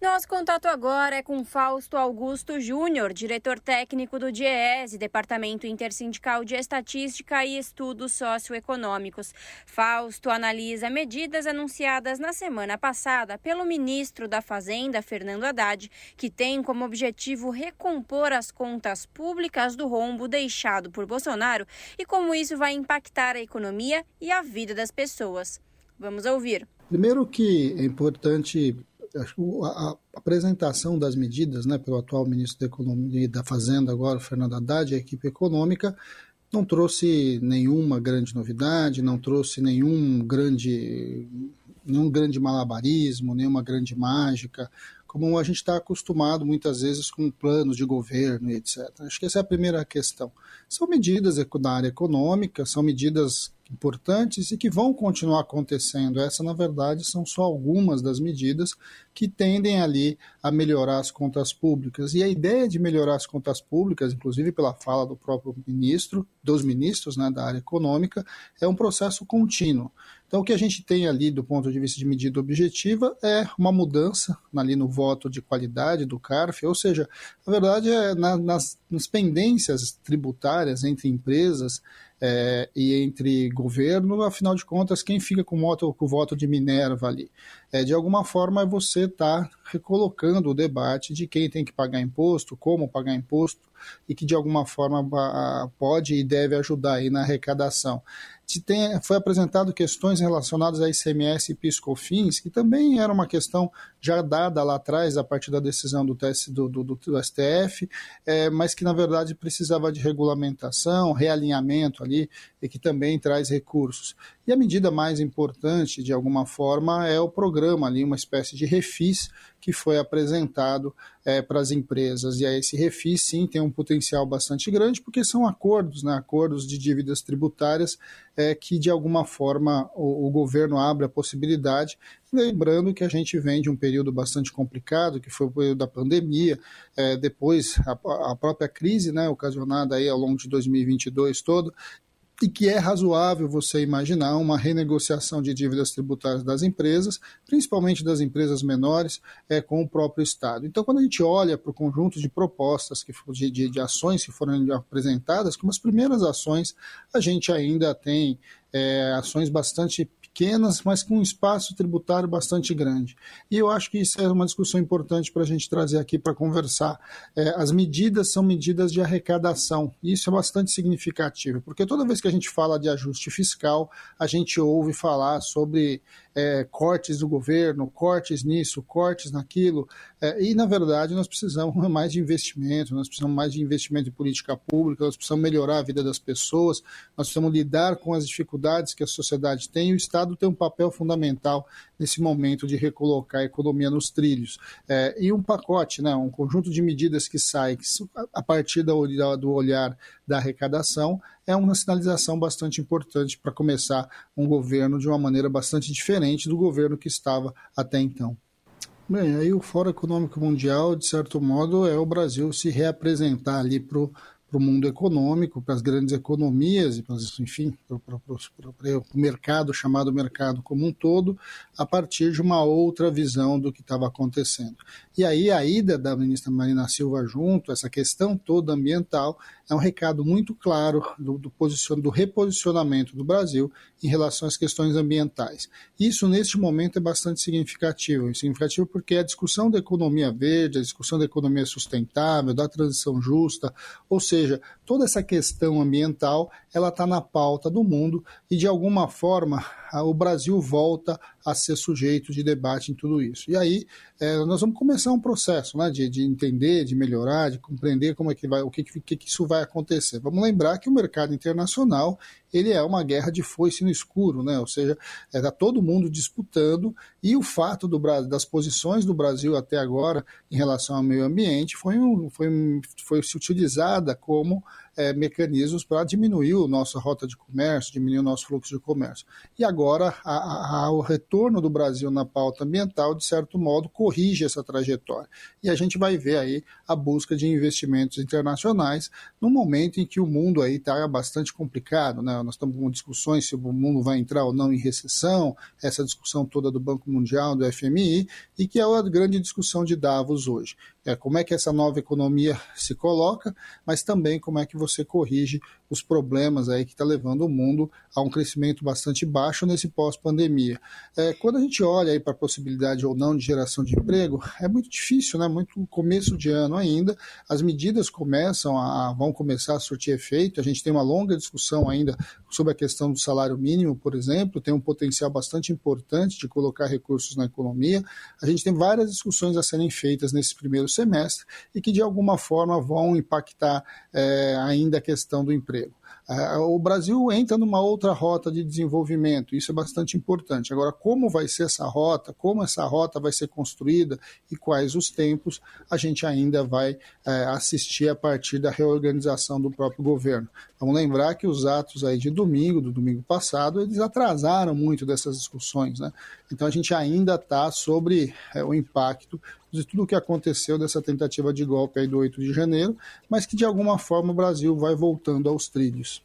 Nosso contato agora é com Fausto Augusto Júnior, diretor técnico do DIEESE, Departamento Intersindical de Estatística e Estudos Socioeconômicos. Fausto analisa medidas anunciadas na semana passada pelo ministro da Fazenda, Fernando Haddad, que tem como objetivo recompor as contas públicas do rombo deixado por Bolsonaro e como isso vai impactar a economia e a vida das pessoas. Vamos ouvir. Primeiro que é importante a, apresentação das medidas né, pelo atual ministro da Economia e da Fazenda, agora, Fernando Haddad, a equipe econômica, não trouxe nenhuma grande novidade, não trouxe nenhum grande, nenhum grande malabarismo, nenhuma grande mágica, como a gente está acostumado muitas vezes com planos de governo e etc. Acho que essa é a primeira questão. São medidas da área econômica, são medidas importantes e que vão continuar acontecendo. Essa, na verdade, são só algumas das medidas que tendem ali a melhorar as contas públicas. E a ideia de melhorar as contas públicas, inclusive pela fala do próprio ministro, dos ministros né, da área econômica, é um processo contínuo. Então, o que a gente tem ali do ponto de vista de medida objetiva é uma mudança ali no voto de qualidade do CARF, ou seja, na verdade, é na, nas, nas pendências tributárias entre empresas é, e entre governo, afinal de contas, quem fica com o voto, com o voto de Minerva ali? É, de alguma forma, você está recolocando o debate de quem tem que pagar imposto, como pagar imposto, e que de alguma forma pode e deve ajudar aí na arrecadação tem, foi apresentado questões relacionadas a ICMS e PiscoFins, que também era uma questão já dada lá atrás, a partir da decisão do, TS, do, do, do STF, é, mas que na verdade precisava de regulamentação, realinhamento ali, e que também traz recursos. E a medida mais importante, de alguma forma, é o programa ali, uma espécie de refis que foi apresentado é, para as empresas. E aí esse refis, sim, tem um potencial bastante grande, porque são acordos, né, acordos de dívidas tributárias é, que, de alguma forma, o, o governo abre a possibilidade Lembrando que a gente vem de um período bastante complicado, que foi o período da pandemia, é, depois a, a, própria crise né, ocasionada aí ao longo de 2022 todo, e que é razoável você imaginar uma renegociação de dívidas tributárias das empresas, principalmente das empresas menores, é, com o próprio Estado. Então, quando a gente olha para o conjunto de propostas, que, de, de, de ações que foram apresentadas, como as primeiras ações, a gente ainda tem é, ações bastante pequenas, mas com um espaço tributário bastante grande. E eu acho que isso é uma discussão importante para a gente trazer aqui para conversar. É, as medidas são medidas de arrecadação, e isso é bastante significativo, porque toda vez que a gente fala de ajuste fiscal, a gente ouve falar sobre é, cortes do governo, cortes nisso, cortes naquilo, é, e na verdade nós precisamos mais de investimento, nós precisamos mais de investimento em política pública, nós precisamos melhorar a vida das pessoas, nós precisamos lidar com as dificuldades que a sociedade tem, e o Estado tem um papel fundamental nesse momento de recolocar a economia nos trilhos. É, e um pacote, né, um conjunto de medidas que sai a partir do olhar da arrecadação, é uma sinalização bastante importante para começar um governo de uma maneira bastante diferente do governo que estava até então. Bem, aí o Fórum Econômico Mundial, de certo modo, é o Brasil se reapresentar ali para o para o mundo econômico, para as grandes economias e, para, enfim, para, o mercado, chamado mercado como um todo, a partir de uma outra visão do que estava acontecendo. E aí a ida da ministra Marina Silva junto, essa questão toda ambiental, é um recado muito claro do, do, posicion, do reposicionamento do Brasil em relação às questões ambientais. Isso, neste momento, é bastante significativo. É significativo porque a discussão da economia verde, a discussão da economia sustentável, da transição justa, ou seja, toda essa questão ambiental, ela está na pauta do mundo e, de alguma forma, o Brasil volta a ser sujeito de debate em tudo isso. E aí é, nós vamos começar um processo né, de, de, entender, de melhorar, de compreender como é que vai, o que, que, que isso vai acontecer. Vamos lembrar que o mercado internacional ele é uma guerra de foice no escuro, né? ou seja, está é, todo mundo disputando e o fato do, das posições do Brasil até agora em relação ao meio ambiente foi, um, foi, foi se utilizada como é, mecanismos para diminuir a nossa rota de comércio, diminuir o nosso fluxo de comércio. E agora a, a, o retorno do Brasil na pauta ambiental, de certo modo, corrige essa trajetória. E a gente vai ver aí a busca de investimentos internacionais no momento em que o mundo aí está bastante complicado. Né? Nós estamos com discussões se o mundo vai entrar ou não em recessão, essa discussão toda do Banco Mundial, do FMI, e que é a grande discussão de Davos hoje é, como é que essa nova economia se coloca, mas também como é que você corrige os problemas aí que está levando o mundo a um crescimento bastante baixo nesse pós-pandemia. É, quando a gente olha para a possibilidade ou não de geração de emprego, é muito difícil, né? Muito começo de ano ainda. As medidas começam a vão começar a surtir efeito. A gente tem uma longa discussão ainda sobre a questão do salário mínimo, por exemplo, tem um potencial bastante importante de colocar recursos na economia. A gente tem várias discussões a serem feitas nesse primeiro semestre e que de alguma forma vão impactar é, ainda a questão do emprego. o Brasil entra numa outra rota de desenvolvimento, isso é bastante importante. Agora, como vai ser essa rota, como essa rota vai ser construída e quais os tempos, a gente ainda vai é, assistir a partir da reorganização do próprio governo. Vamos lembrar que os atos aí de domingo, do domingo passado, eles atrasaram muito dessas discussões, né? Então a gente ainda está sobre é, o impacto de tudo o que aconteceu dessa tentativa de golpe aí do 8 de janeiro, mas que de alguma forma o Brasil vai voltando aos trilhos.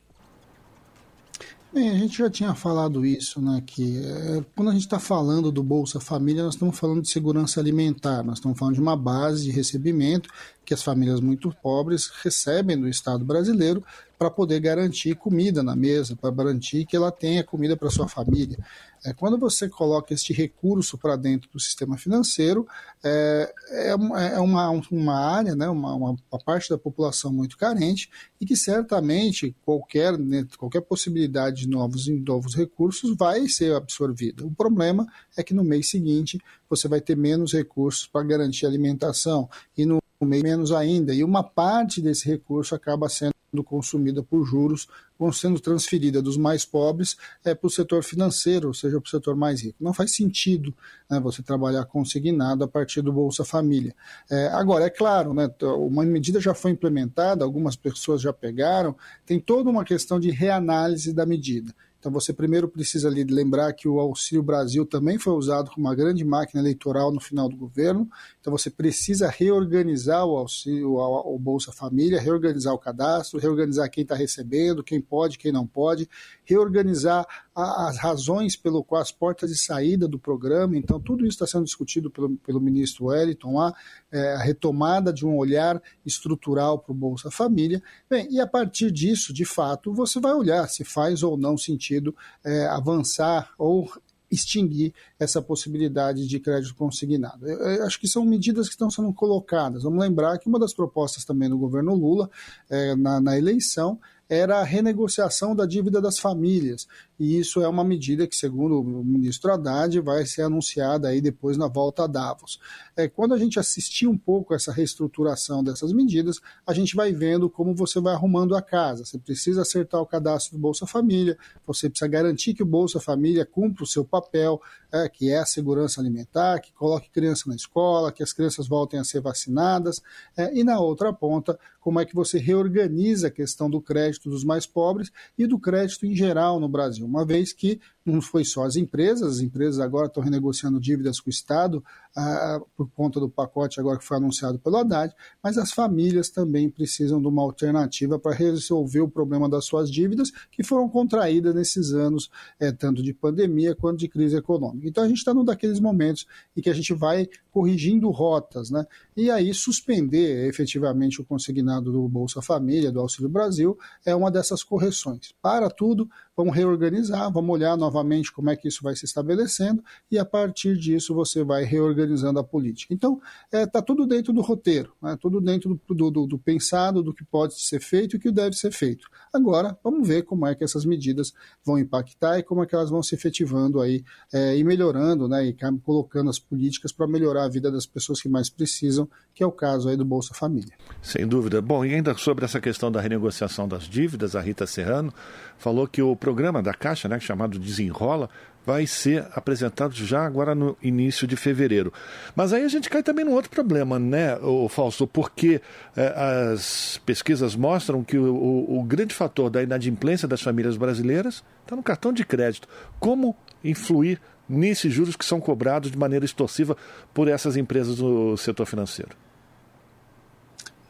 Bem, a gente já tinha falado isso, né? Que é, quando a gente está falando do Bolsa Família, nós estamos falando de segurança alimentar, nós estamos falando de uma base de recebimento que as famílias muito pobres recebem do Estado brasileiro para poder garantir comida na mesa, para garantir que ela tenha comida para sua família. É, quando você coloca este recurso para dentro do sistema financeiro, é, é, uma, é uma, uma área, né, uma, uma, parte da população muito carente e que certamente qualquer, né, qualquer possibilidade de novos, novos recursos vai ser absorvida. O problema é que no mês seguinte você vai ter menos recursos para garantir alimentação e no menos ainda, e uma parte desse recurso acaba sendo consumida por juros, vão sendo transferida dos mais pobres é, para o setor financeiro, ou seja, para o setor mais rico. Não faz sentido né, você trabalhar consignado a partir do Bolsa Família. É, agora, é claro, né, uma medida já foi implementada, algumas pessoas já pegaram, tem toda uma questão de reanálise da medida. Então você primeiro precisa ali lembrar que o Auxílio Brasil também foi usado como uma grande máquina eleitoral no final do governo. Então você precisa reorganizar o auxílio, o Bolsa Família, reorganizar o cadastro, reorganizar quem está recebendo, quem pode, quem não pode, reorganizar as razões pelo qual as portas de saída do programa. Então tudo isso está sendo discutido pelo, pelo ministro Wellington lá, é, a retomada de um olhar estrutural para o Bolsa Família. Bem, e a partir disso, de fato, você vai olhar se faz ou não sentido é, avançar ou extinguir essa possibilidade de crédito consignado. Eu, eu acho que são medidas que estão sendo colocadas. Vamos lembrar que uma das propostas também do governo Lula é, na, na eleição era a renegociação da dívida das famílias. E isso é uma medida que, segundo o ministro Haddad, vai ser anunciada aí depois na volta a Davos. É, quando a gente assistir um pouco essa reestruturação dessas medidas, a gente vai vendo como você vai arrumando a casa. Você precisa acertar o cadastro do Bolsa Família, você precisa garantir que o Bolsa Família cumpra o seu papel, é, que é a segurança alimentar, que coloque criança na escola, que as crianças voltem a ser vacinadas. É, e na outra ponta, como é que você reorganiza a questão do crédito dos mais pobres e do crédito em geral no Brasil, uma vez que não foi só as empresas, as empresas agora estão renegociando dívidas com o Estado ah, por conta do pacote agora que foi anunciado pelo Haddad, mas as famílias também precisam de uma alternativa para resolver o problema das suas dívidas que foram contraídas nesses anos, é, tanto de pandemia quanto de crise econômica. Então a gente está num daqueles momentos em que a gente vai corrigindo rotas, né? E aí suspender efetivamente o consignado do Bolsa Família, do Auxílio Brasil, é uma dessas correções. Para tudo, vamos reorganizar, vamos olhar novamente como é que isso vai se estabelecendo e a partir disso você vai reorganizando a política. Então, está é, tá tudo dentro do roteiro, né? tudo dentro do, do, do, pensado, do que pode ser feito e o que deve ser feito. Agora, vamos ver como é que essas medidas vão impactar e como é que elas vão se efetivando aí é, e melhorando, né, e colocando as políticas para melhorar a vida das pessoas que mais precisam, que é o caso aí do Bolsa Família. Sem dúvida. Bom, e ainda sobre essa questão da renegociação das dívidas, a Rita Serrano falou que o programa da Caixa, né, chamado Desenrola, vai ser apresentado já agora no início de fevereiro. Mas aí a gente cai também num outro problema, né, o Fausto, porque é, as pesquisas mostram que o, o, o, grande fator da inadimplência das famílias brasileiras está no cartão de crédito. Como influir nesses juros que são cobrados de maneira extorsiva por essas empresas do setor financeiro?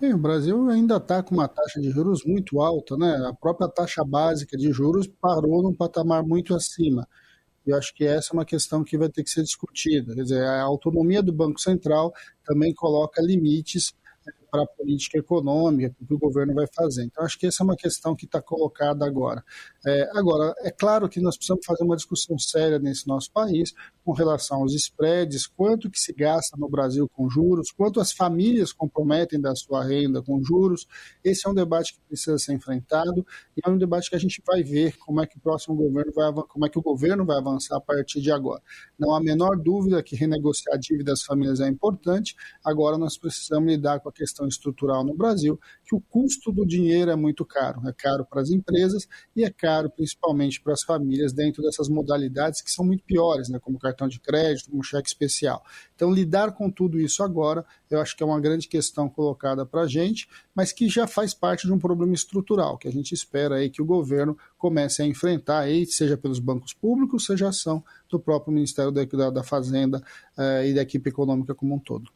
É, o Brasil ainda está com uma taxa de juros muito alta, né? A própria taxa básica de juros parou num patamar muito acima. E eu acho que essa é uma questão que vai ter que ser discutida. Quer dizer, a autonomia do Banco Central também coloca limites para a política econômica, que o governo vai fazer. Então, acho que essa é uma questão que está colocada agora. É, agora, é claro que nós precisamos fazer uma discussão séria nesse nosso país com relação aos spreads, quanto que se gasta no Brasil com juros, quanto as famílias comprometem da sua renda com juros. Esse é um debate que precisa ser enfrentado e é um debate que a gente vai ver como é que o próximo governo vai, como é que o governo vai avançar a partir de agora. Não há a menor dúvida que renegociar dívidas das famílias é importante. Agora nós precisamos lidar com a questão questão estrutural no Brasil, que o custo do dinheiro é muito caro. É caro para as empresas e é caro principalmente para as famílias dentro dessas modalidades que são muito piores, né, como cartão de crédito, como cheque especial. Então, lidar com tudo isso agora, eu acho que é uma grande questão colocada para a gente, mas que já faz parte de um problema estrutural, que a gente espera aí que o governo comece a enfrentar, aí, seja pelos bancos públicos, seja ação do próprio Ministério da, da Fazenda eh, e da equipe econômica como um todo.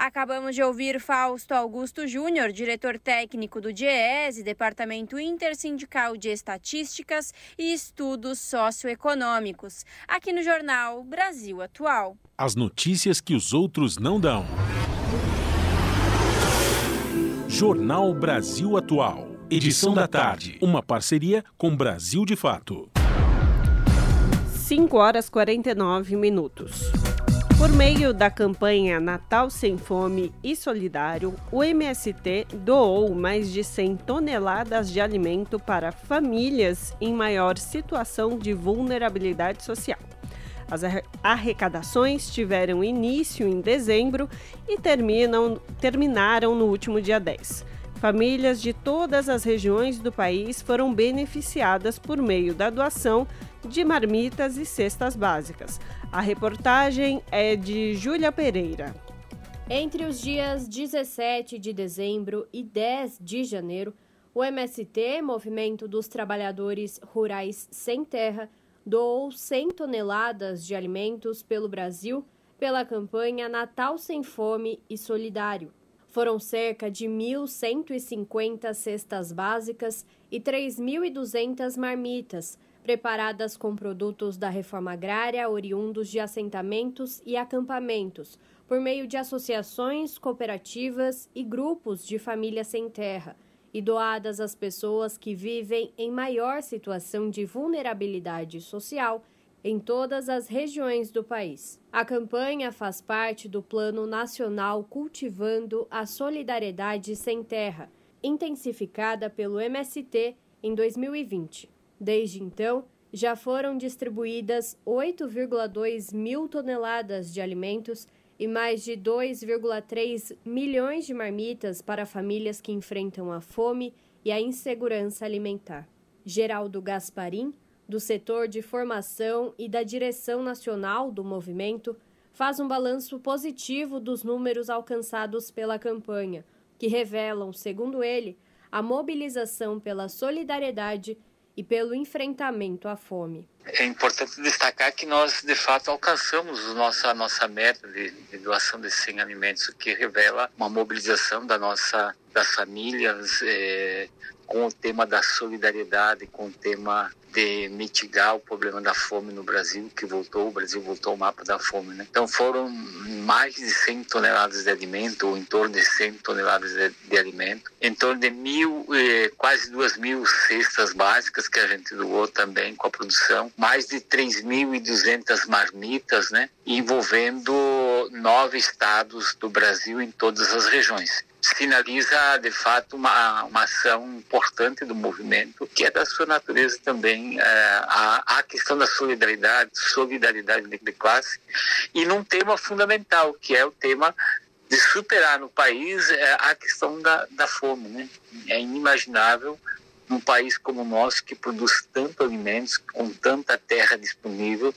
Acabamos de ouvir Fausto Augusto Júnior, diretor técnico do DIEESE, Departamento Intersindical de Estatísticas e Estudos Socioeconômicos, aqui no jornal Brasil Atual. As notícias que os outros não dão. Jornal Brasil Atual. Edição da tarde. Uma parceria com Brasil de Fato. 5 horas 49 minutos. Por meio da campanha Natal Sem Fome e Solidário, o MST doou mais de 100 toneladas de alimento para famílias em maior situação de vulnerabilidade social. As arrecadações tiveram início em dezembro e terminam, terminaram no último dia 10. Famílias de todas as regiões do país foram beneficiadas por meio da doação de marmitas e cestas básicas. A reportagem é de Júlia Pereira. Entre os dias 17 de dezembro e 10 de janeiro, o MST, Movimento dos Trabalhadores Rurais Sem Terra, doou 100 toneladas de alimentos pelo Brasil pela campanha Natal Sem Fome e Solidário. Foram cerca de 1.150 cestas básicas e 3.200 marmitas preparadas com produtos da reforma agrária oriundos de assentamentos e acampamentos, por meio de associações, cooperativas e grupos de famílias sem terra, e doadas às pessoas que vivem em maior situação de vulnerabilidade social em todas as regiões do país. A campanha faz parte do Plano Nacional Cultivando a Solidariedade Sem Terra, intensificada pelo MST em 2020. Desde então, já foram distribuídas 8,2 mil toneladas de alimentos e mais de 2,3 milhões de marmitas para famílias que enfrentam a fome e a insegurança alimentar. Geraldo Gasparim, do setor de formação e da direção nacional do movimento, faz um balanço positivo dos números alcançados pela campanha, que revelam, segundo ele, a mobilização pela solidariedade e pelo enfrentamento à fome. É importante destacar que nós, de fato, alcançamos a nossa, meta de, de doação de 100 alimentos, o que revela uma mobilização da nossa, das famílias é, com o tema da solidariedade, com o tema de mitigar o problema da fome no Brasil, que voltou, o Brasil voltou ao mapa da fome. Né? Então foram mais de 100 toneladas de alimento, ou em torno de 100 toneladas de, de alimento, em torno de mil, eh, quase duas mil cestas básicas que a gente doou também com a produção, mais de 3.200 marmitas, né? envolvendo nove estados do Brasil em todas as regiões sinaliza de fato uma, uma ação importante do movimento que é da sua natureza também é, a, a questão da solidariedade solidariedade de, de classe e num tema fundamental que é o tema de superar no país é, a questão da, da fome né? É inimaginável num país como o nosso que produz tanto alimentos com tanta terra disponível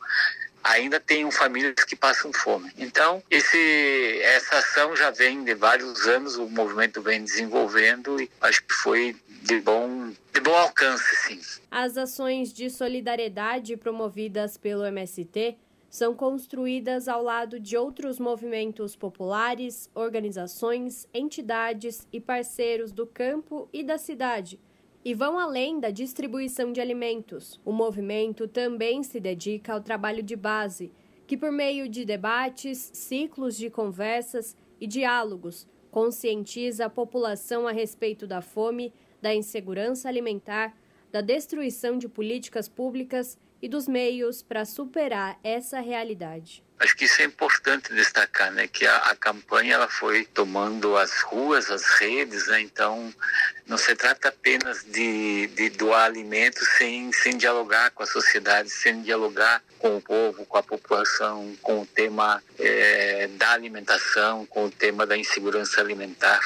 ainda tem famílias que passam fome. Então, esse, essa ação já vem de vários anos, o movimento vem desenvolvendo e acho que foi de bom, de bom alcance, sim. As ações de solidariedade promovidas pelo MST são construídas ao lado de outros movimentos populares, organizações, entidades e parceiros do campo e da cidade e vão além da distribuição de alimentos. O movimento também se dedica ao trabalho de base, que, por meio de debates, ciclos de conversas e diálogos, conscientiza a população a respeito da fome, da insegurança alimentar, da destruição de políticas públicas e dos meios para superar essa realidade. Acho que isso é importante destacar, né? Que a, a, campanha ela foi tomando as ruas, as redes, né? Então não se trata apenas de, de doar alimentos sem, sem dialogar com a sociedade, sem dialogar com o povo, com a população, com o tema é, da alimentação, com o tema da insegurança alimentar.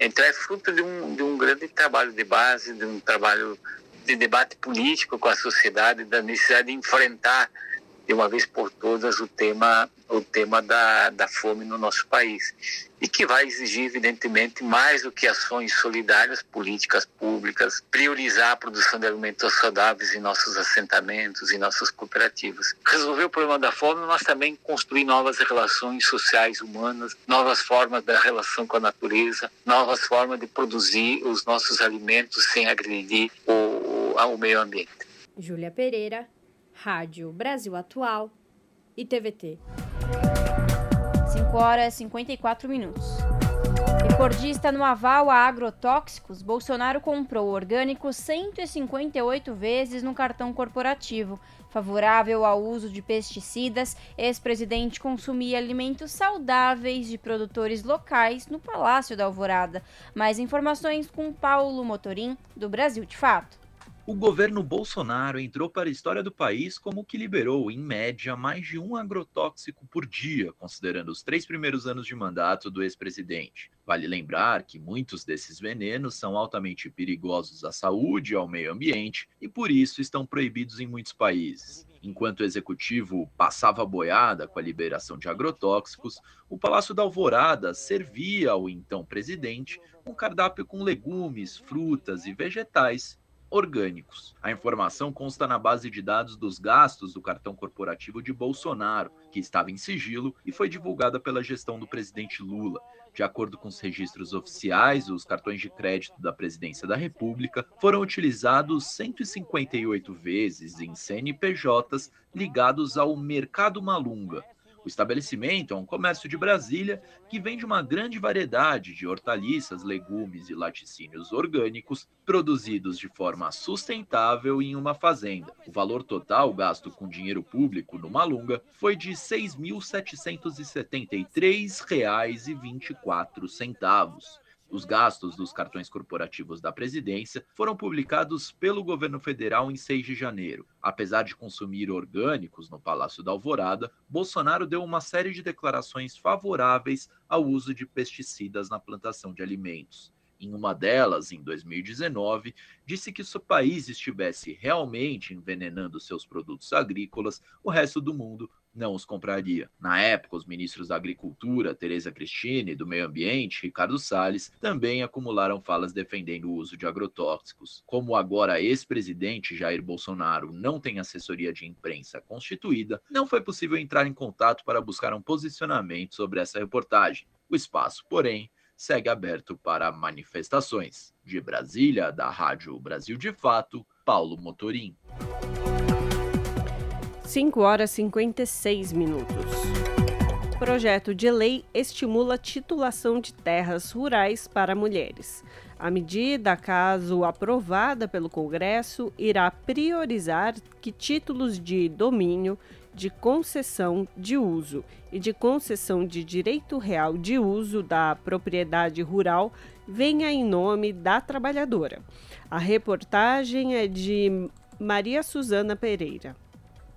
Então é fruto de um, de um grande trabalho de base, de um trabalho de debate político com a sociedade, da necessidade de enfrentar de uma vez por todas o tema o tema da, da fome no nosso país e que vai exigir evidentemente mais do que ações solidárias, políticas públicas, priorizar a produção de alimentos saudáveis em nossos assentamentos e nossas cooperativas. Resolver o problema da fome, nós também construir novas relações sociais humanas, novas formas da relação com a natureza, novas formas de produzir os nossos alimentos sem agredir o, o meio ambiente. Júlia Pereira, Rádio Brasil Atual e TVT. 5 horas e 54 minutos. Recordista no aval a agrotóxicos, Bolsonaro comprou orgânico 158 vezes no cartão corporativo. Favorável ao uso de pesticidas, ex-presidente consumia alimentos saudáveis de produtores locais no Palácio da Alvorada. Mais informações com Paulo Motorim, do Brasil de Fato. O governo Bolsonaro entrou para a história do país como o que liberou, em média, mais de um agrotóxico por dia, considerando os três primeiros anos de mandato do ex-presidente. Vale lembrar que muitos desses venenos são altamente perigosos à saúde e ao meio ambiente e, por isso, estão proibidos em muitos países. Enquanto o executivo passava boiada com a liberação de agrotóxicos, o Palácio da Alvorada servia ao então presidente um cardápio com legumes, frutas e vegetais orgânicos. A informação consta na base de dados dos gastos do cartão corporativo de Bolsonaro, que estava em sigilo e foi divulgada pela gestão do presidente Lula. De acordo com os registros oficiais, os cartões de crédito da Presidência da República foram utilizados 158 vezes em CNPJs ligados ao Mercado Malunga, o estabelecimento é um comércio de Brasília que vende uma grande variedade de hortaliças, legumes e laticínios orgânicos produzidos de forma sustentável em uma fazenda. O valor total gasto com dinheiro público no Malunga foi de R$ 6.773,24. Os gastos dos cartões corporativos da presidência foram publicados pelo governo federal em 6 de janeiro. Apesar de consumir orgânicos no Palácio da Alvorada, Bolsonaro deu uma série de declarações favoráveis ao uso de pesticidas na plantação de alimentos. Em uma delas, em 2019, disse que se o país estivesse realmente envenenando seus produtos agrícolas, o resto do mundo não os compraria. Na época, os ministros da Agricultura, Tereza Cristina, e do Meio Ambiente, Ricardo Salles, também acumularam falas defendendo o uso de agrotóxicos. Como agora ex-presidente Jair Bolsonaro não tem assessoria de imprensa constituída, não foi possível entrar em contato para buscar um posicionamento sobre essa reportagem. O espaço, porém, segue aberto para manifestações. De Brasília, da Rádio Brasil de Fato, Paulo Motorim. 5 horas e 56 minutos. Projeto de lei estimula titulação de terras rurais para mulheres. A medida, caso aprovada pelo Congresso, irá priorizar que títulos de domínio, de concessão de uso e de concessão de direito real de uso da propriedade rural venha em nome da trabalhadora. A reportagem é de Maria Suzana Pereira.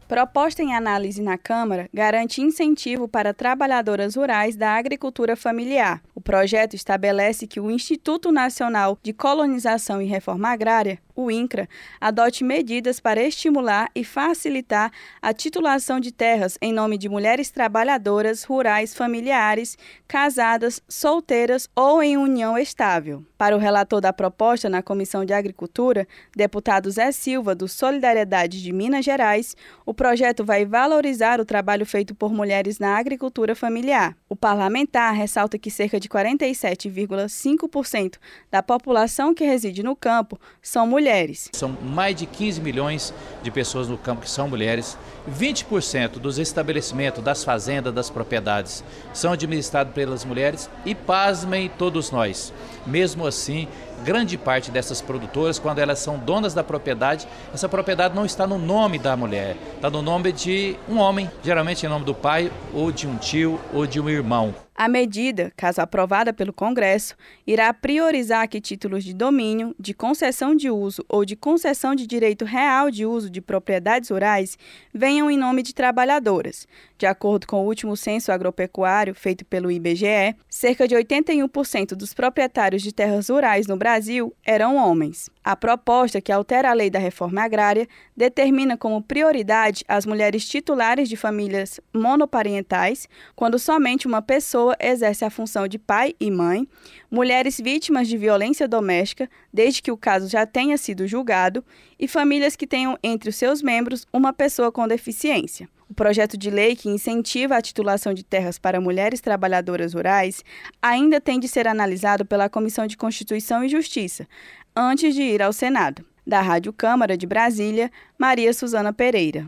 Proposta em análise na Câmara garante incentivo para trabalhadoras rurais da agricultura familiar. O projeto estabelece que o Instituto Nacional de Colonização e Reforma Agrária o INCRA, adote medidas para estimular e facilitar a titulação de terras em nome de mulheres trabalhadoras rurais familiares, casadas, solteiras ou em união estável. Para o relator da proposta na Comissão de Agricultura, deputado Zé Silva, do Solidariedade de Minas Gerais, o projeto vai valorizar o trabalho feito por mulheres na agricultura familiar. O parlamentar ressalta que cerca de 47,5% da população que reside no campo são mulheres mulheres. São mais de 15 milhões de pessoas no campo que são mulheres. 20% dos estabelecimentos, das fazendas, das propriedades são administrados pelas mulheres e pasmem todos nós. Mesmo assim, grande parte dessas produtoras, quando elas são donas da propriedade, essa propriedade não está no nome da mulher, está no nome de um homem, geralmente em nome do pai, ou de um tio, ou de um irmão. A medida, caso aprovada pelo Congresso, irá priorizar que títulos de domínio, de concessão de uso ou de concessão de direito real de uso de propriedades rurais venham em nome de trabalhadoras. De acordo com o último censo agropecuário feito pelo IBGE, cerca de 81% dos proprietários de terras rurais no Brasil eram homens. A proposta, que altera a lei da reforma agrária, determina como prioridade as mulheres titulares de famílias monoparentais, quando somente uma pessoa exerce a função de pai e mãe, mulheres vítimas de violência doméstica, desde que o caso já tenha sido julgado, e famílias que tenham entre os seus membros uma pessoa com deficiência. O projeto de lei que incentiva a titulação de terras para mulheres trabalhadoras rurais ainda tem de ser analisado pela Comissão de Constituição e Justiça, antes de ir ao Senado. Da Rádio Câmara de Brasília, Maria Suzana Pereira.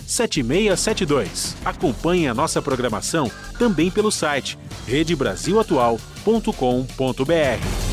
7672. Acompanhe a nossa programação também pelo site redebrasilatual.com.br.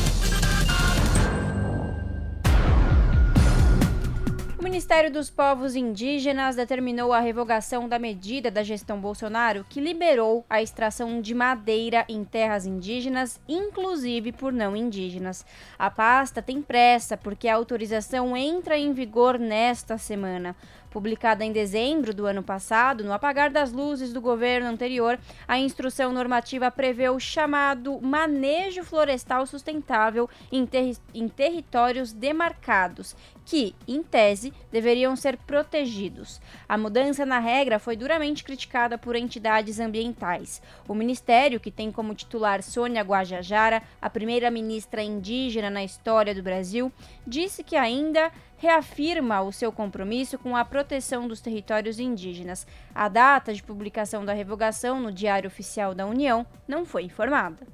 Ministério dos Povos Indígenas determinou a revogação da medida da gestão Bolsonaro que liberou a extração de madeira em terras indígenas, inclusive por não indígenas. A pasta tem pressa porque a autorização entra em vigor nesta semana. Publicada em dezembro do ano passado, no apagar das luzes do governo anterior, a instrução normativa prevê o chamado manejo florestal sustentável em, ter em territórios demarcados, que, em tese, deveriam ser protegidos. A mudança na regra foi duramente criticada por entidades ambientais. O ministério, que tem como titular Sônia Guajajara, a primeira ministra indígena na história do Brasil, disse que ainda reafirma o seu compromisso com a proteção dos territórios indígenas. A data de publicação da revogação no Diário Oficial da União não foi informada.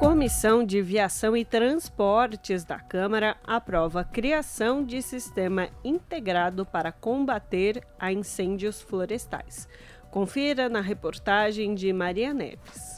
Comissão de Viação e Transportes da Câmara aprova a criação de sistema integrado para combater a incêndios florestais. Confira na reportagem de Maria Neves.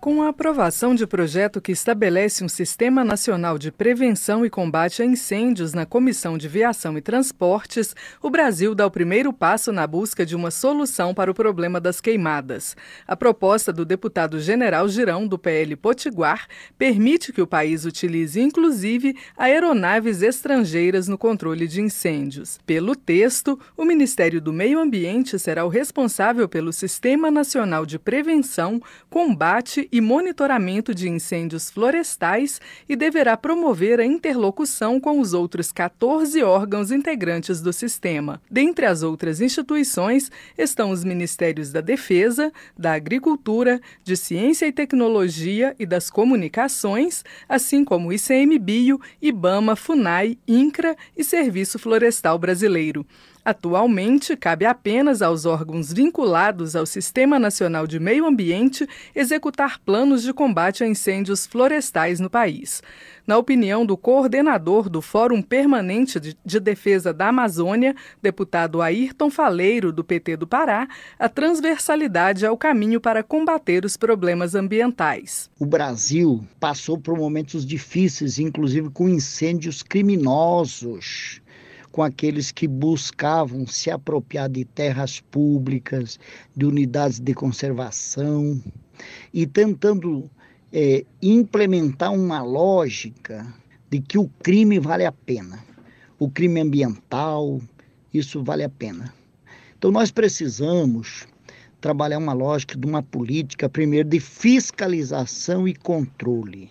Com a aprovação de projeto que estabelece um Sistema Nacional de Prevenção e Combate a Incêndios na Comissão de Viação e Transportes, o Brasil dá o primeiro passo na busca de uma solução para o problema das queimadas. A proposta do deputado General Girão, do PL Potiguar, permite que o país utilize, inclusive, aeronaves estrangeiras no controle de incêndios. Pelo texto, o Ministério do Meio Ambiente será o responsável pelo Sistema Nacional de Prevenção, Combate e monitoramento de incêndios florestais e deverá promover a interlocução com os outros 14 órgãos integrantes do sistema. Dentre as outras instituições estão os Ministérios da Defesa, da Agricultura, de Ciência e Tecnologia e das Comunicações, assim como ICMBio, IBAMA, FUNAI, INCRA e Serviço Florestal Brasileiro. Atualmente, cabe apenas aos órgãos vinculados ao Sistema Nacional de Meio Ambiente executar planos de combate a incêndios florestais no país. Na opinião do coordenador do Fórum Permanente de Defesa da Amazônia, deputado Ayrton Faleiro, do PT do Pará, a transversalidade é o caminho para combater os problemas ambientais. O Brasil passou por momentos difíceis, inclusive com incêndios criminosos com aqueles que buscavam se apropriar de terras públicas, de unidades de conservação e tentando é, implementar uma lógica de que o crime vale a pena, o crime ambiental, isso vale a pena. Então nós precisamos trabalhar uma lógica de uma política, primeiro, de fiscalização e controle.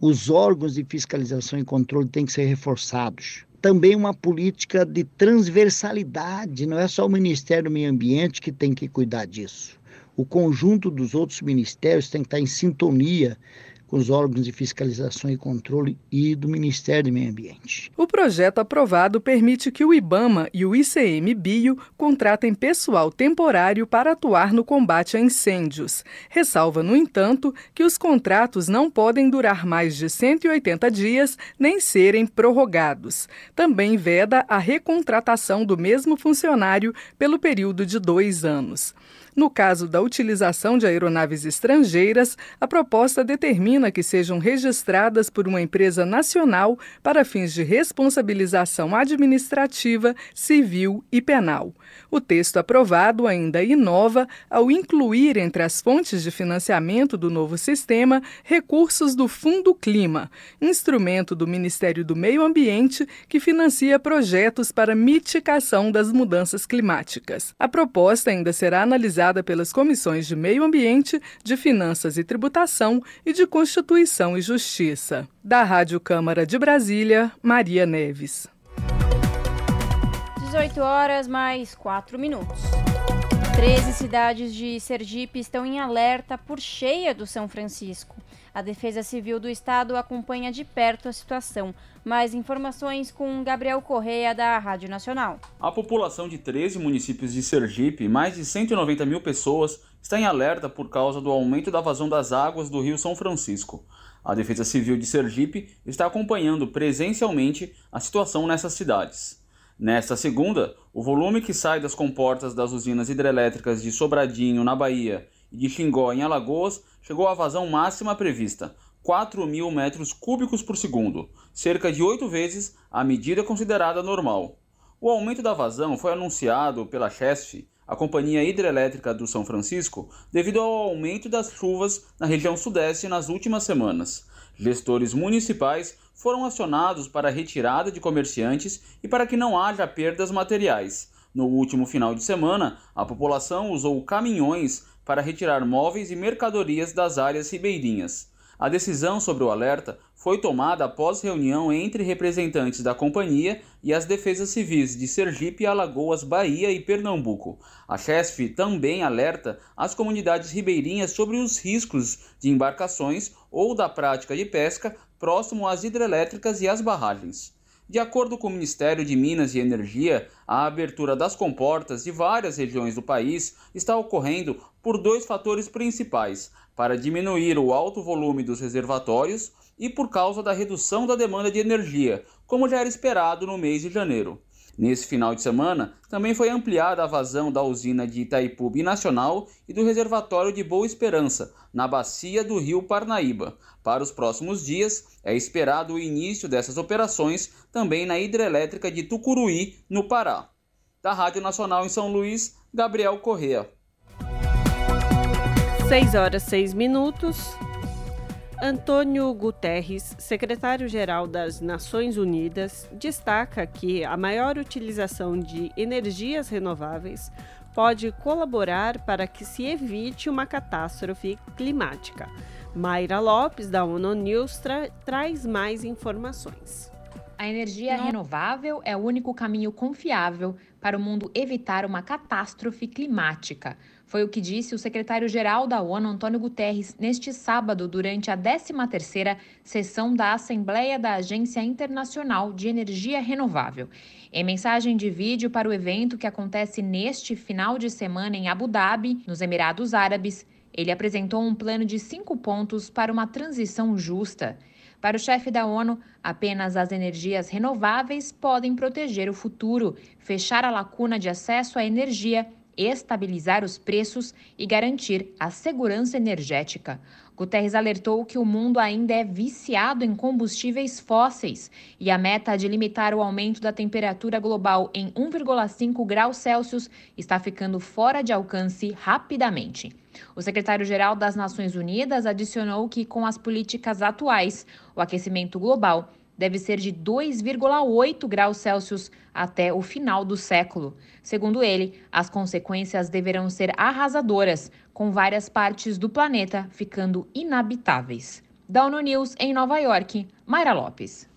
Os órgãos de fiscalização e controle têm que ser reforçados. Também uma política de transversalidade, não é só o Ministério do Meio Ambiente que tem que cuidar disso. O conjunto dos outros ministérios tem que estar em sintonia com os órgãos de fiscalização e controle e do Ministério do Meio Ambiente. O projeto aprovado permite que o IBAMA e o ICMBio contratem pessoal temporário para atuar no combate a incêndios. Ressalva, no entanto, que os contratos não podem durar mais de 180 dias nem serem prorrogados. Também veda a recontratação do mesmo funcionário pelo período de dois anos. No caso da utilização de aeronaves estrangeiras, a proposta determina que sejam registradas por uma empresa nacional para fins de responsabilização administrativa, civil e penal. O texto aprovado ainda inova ao incluir entre as fontes de financiamento do novo sistema recursos do Fundo Clima, instrumento do Ministério do Meio Ambiente que financia projetos para mitigação das mudanças climáticas. A proposta ainda será analisada pelas comissões de Meio Ambiente, de Finanças e Tributação e de Constituição e Justiça. Da Rádio Câmara de Brasília, Maria Neves. 18 horas mais 4 minutos. 13 cidades de Sergipe estão em alerta por cheia do São Francisco. A Defesa Civil do Estado acompanha de perto a situação. Mais informações com Gabriel Correia, da Rádio Nacional. A população de 13 municípios de Sergipe, mais de 190 mil pessoas, está em alerta por causa do aumento da vazão das águas do Rio São Francisco. A Defesa Civil de Sergipe está acompanhando presencialmente a situação nessas cidades. Nesta segunda, o volume que sai das comportas das usinas hidrelétricas de Sobradinho, na Bahia, e de Xingó, em Alagoas, chegou à vazão máxima prevista, 4 mil metros cúbicos por segundo, cerca de oito vezes a medida considerada normal. O aumento da vazão foi anunciado pela Chesf, a Companhia Hidrelétrica do São Francisco, devido ao aumento das chuvas na região sudeste nas últimas semanas. Gestores municipais foram acionados para a retirada de comerciantes e para que não haja perdas materiais. No último final de semana, a população usou caminhões para retirar móveis e mercadorias das áreas ribeirinhas. A decisão sobre o alerta foi tomada após reunião entre representantes da companhia e as defesas civis de Sergipe, Alagoas, Bahia e Pernambuco. A CHESF também alerta as comunidades ribeirinhas sobre os riscos de embarcações ou da prática de pesca próximo às hidrelétricas e às barragens. De acordo com o Ministério de Minas e Energia, a abertura das comportas de várias regiões do país está ocorrendo por dois fatores principais: para diminuir o alto volume dos reservatórios e por causa da redução da demanda de energia, como já era esperado no mês de janeiro. Nesse final de semana, também foi ampliada a vazão da usina de Itaipu Binacional e do reservatório de Boa Esperança, na bacia do rio Parnaíba. Para os próximos dias, é esperado o início dessas operações também na hidrelétrica de Tucuruí, no Pará. Da Rádio Nacional em São Luís, Gabriel Correa. 6 horas 6 minutos. Antônio Guterres, secretário-geral das Nações Unidas, destaca que a maior utilização de energias renováveis pode colaborar para que se evite uma catástrofe climática. Mayra Lopes, da ONU News, tra traz mais informações. A energia renovável é o único caminho confiável para o mundo evitar uma catástrofe climática. Foi o que disse o secretário-geral da ONU, Antônio Guterres, neste sábado, durante a 13ª sessão da Assembleia da Agência Internacional de Energia Renovável. Em mensagem de vídeo para o evento que acontece neste final de semana em Abu Dhabi, nos Emirados Árabes, ele apresentou um plano de cinco pontos para uma transição justa. Para o chefe da ONU, apenas as energias renováveis podem proteger o futuro, fechar a lacuna de acesso à energia estabilizar os preços e garantir a segurança energética. Guterres alertou que o mundo ainda é viciado em combustíveis fósseis e a meta de limitar o aumento da temperatura global em 1,5 graus Celsius está ficando fora de alcance rapidamente. O secretário-geral das Nações Unidas adicionou que, com as políticas atuais, o aquecimento global deve ser de 2,8 graus Celsius até o final do século. Segundo ele, as consequências deverão ser arrasadoras, com várias partes do planeta ficando inabitáveis. Da ONU News em Nova York, Mayra Lopes.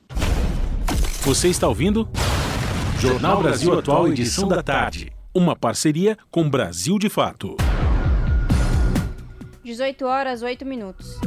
Você está ouvindo? Jornal Brasil Atual, edição da tarde. Uma parceria com Brasil de Fato. 18 horas 8 minutos.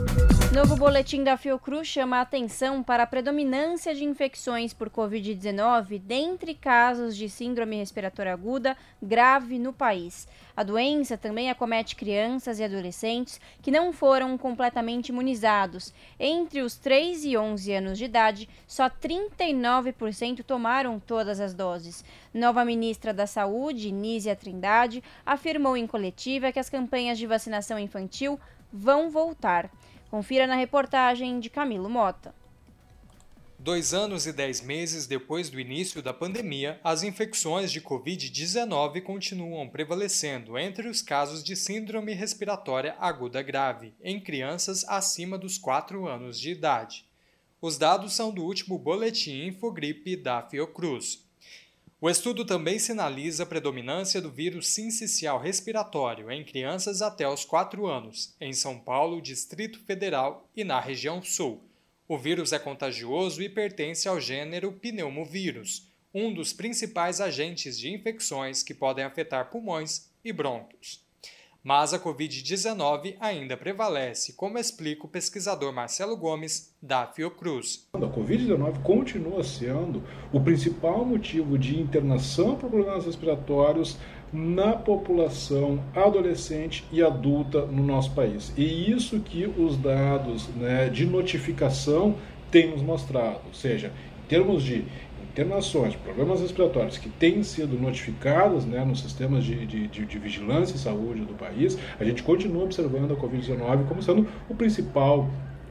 Novo boletim da Fiocruz chama a atenção para a predominância de infecções por Covid-19 dentre casos de síndrome respiratória aguda grave no país. A doença também acomete crianças e adolescentes que não foram completamente imunizados. Entre os 3 e 11 anos de idade, só 39% tomaram todas as doses. Nova ministra da Saúde, Nízia Trindade, afirmou em coletiva que as campanhas de vacinação infantil vão voltar. Confira na reportagem de Camilo Mota. Dois anos e dez meses depois do início da pandemia, as infecções de Covid-19 continuam prevalecendo entre os casos de síndrome respiratória aguda grave, em crianças acima dos 4 anos de idade. Os dados são do último boletim Infogripe da Fiocruz. O estudo também sinaliza a predominância do vírus sincicial respiratório em crianças até os 4 anos, em São Paulo, Distrito Federal e na região Sul. O vírus é contagioso e pertence ao gênero pneumovírus, um dos principais agentes de infecções que podem afetar pulmões e brônquios. Mas a Covid-19 ainda prevalece, como explica o pesquisador Marcelo Gomes, da Fiocruz. A Covid-19 continua sendo o principal motivo de internação por problemas respiratórios na população adolescente e adulta no nosso país. E isso que os dados né, de notificação têm nos mostrado, ou seja, em termos de internações, problemas respiratórios que têm sido notificados né, nos sistemas de, de, de, vigilância e saúde do país, a gente continua observando a Covid-19 como sendo o principal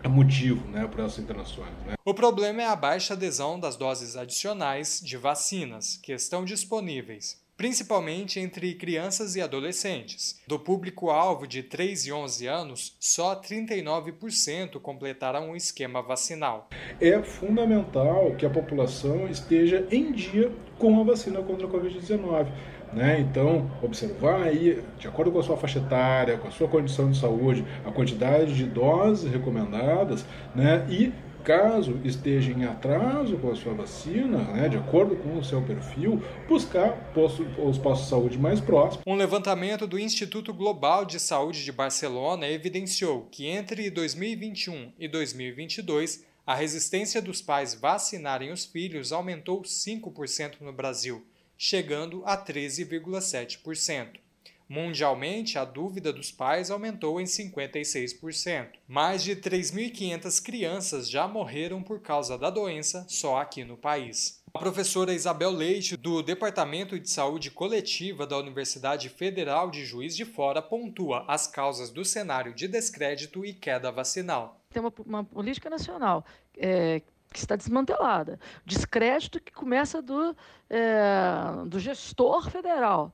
motivo né, para essas internações. Né? O problema é a baixa adesão das doses adicionais de vacinas que estão disponíveis principalmente entre crianças e adolescentes. Do público-alvo de 3 e 11 anos, só 39% completaram o esquema vacinal. É fundamental que a população esteja em dia com a vacina contra a Covid-19. Né? Então, observar aí, de acordo com a sua faixa etária, com a sua condição de saúde, a quantidade de doses recomendadas né? e caso esteja em atraso com a sua vacina, né, de acordo com o seu perfil, buscar posto, os postos de saúde mais próximos. Um levantamento do Instituto Global de Saúde de Barcelona evidenciou que entre 2021 e 2022, a resistência dos pais vacinarem os filhos aumentou 5% no Brasil, chegando a 13,7%. Mundialmente, a dúvida dos pais aumentou em 56%. Mais de 3.500 crianças já morreram por causa da doença só aqui no país. A professora Isabel Leite, do Departamento de Saúde Coletiva da Universidade Federal de Juiz de Fora, pontua as causas do cenário de descrédito e queda vacinal. Tem uma, uma política nacional é, que está desmantelada. Descrédito que começa do, é, do gestor federal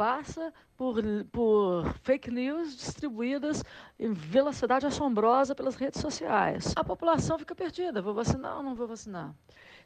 passa por, por fake news distribuídas em velocidade assombrosa pelas redes sociais. A população fica perdida: vou vacinar ou não vou vacinar?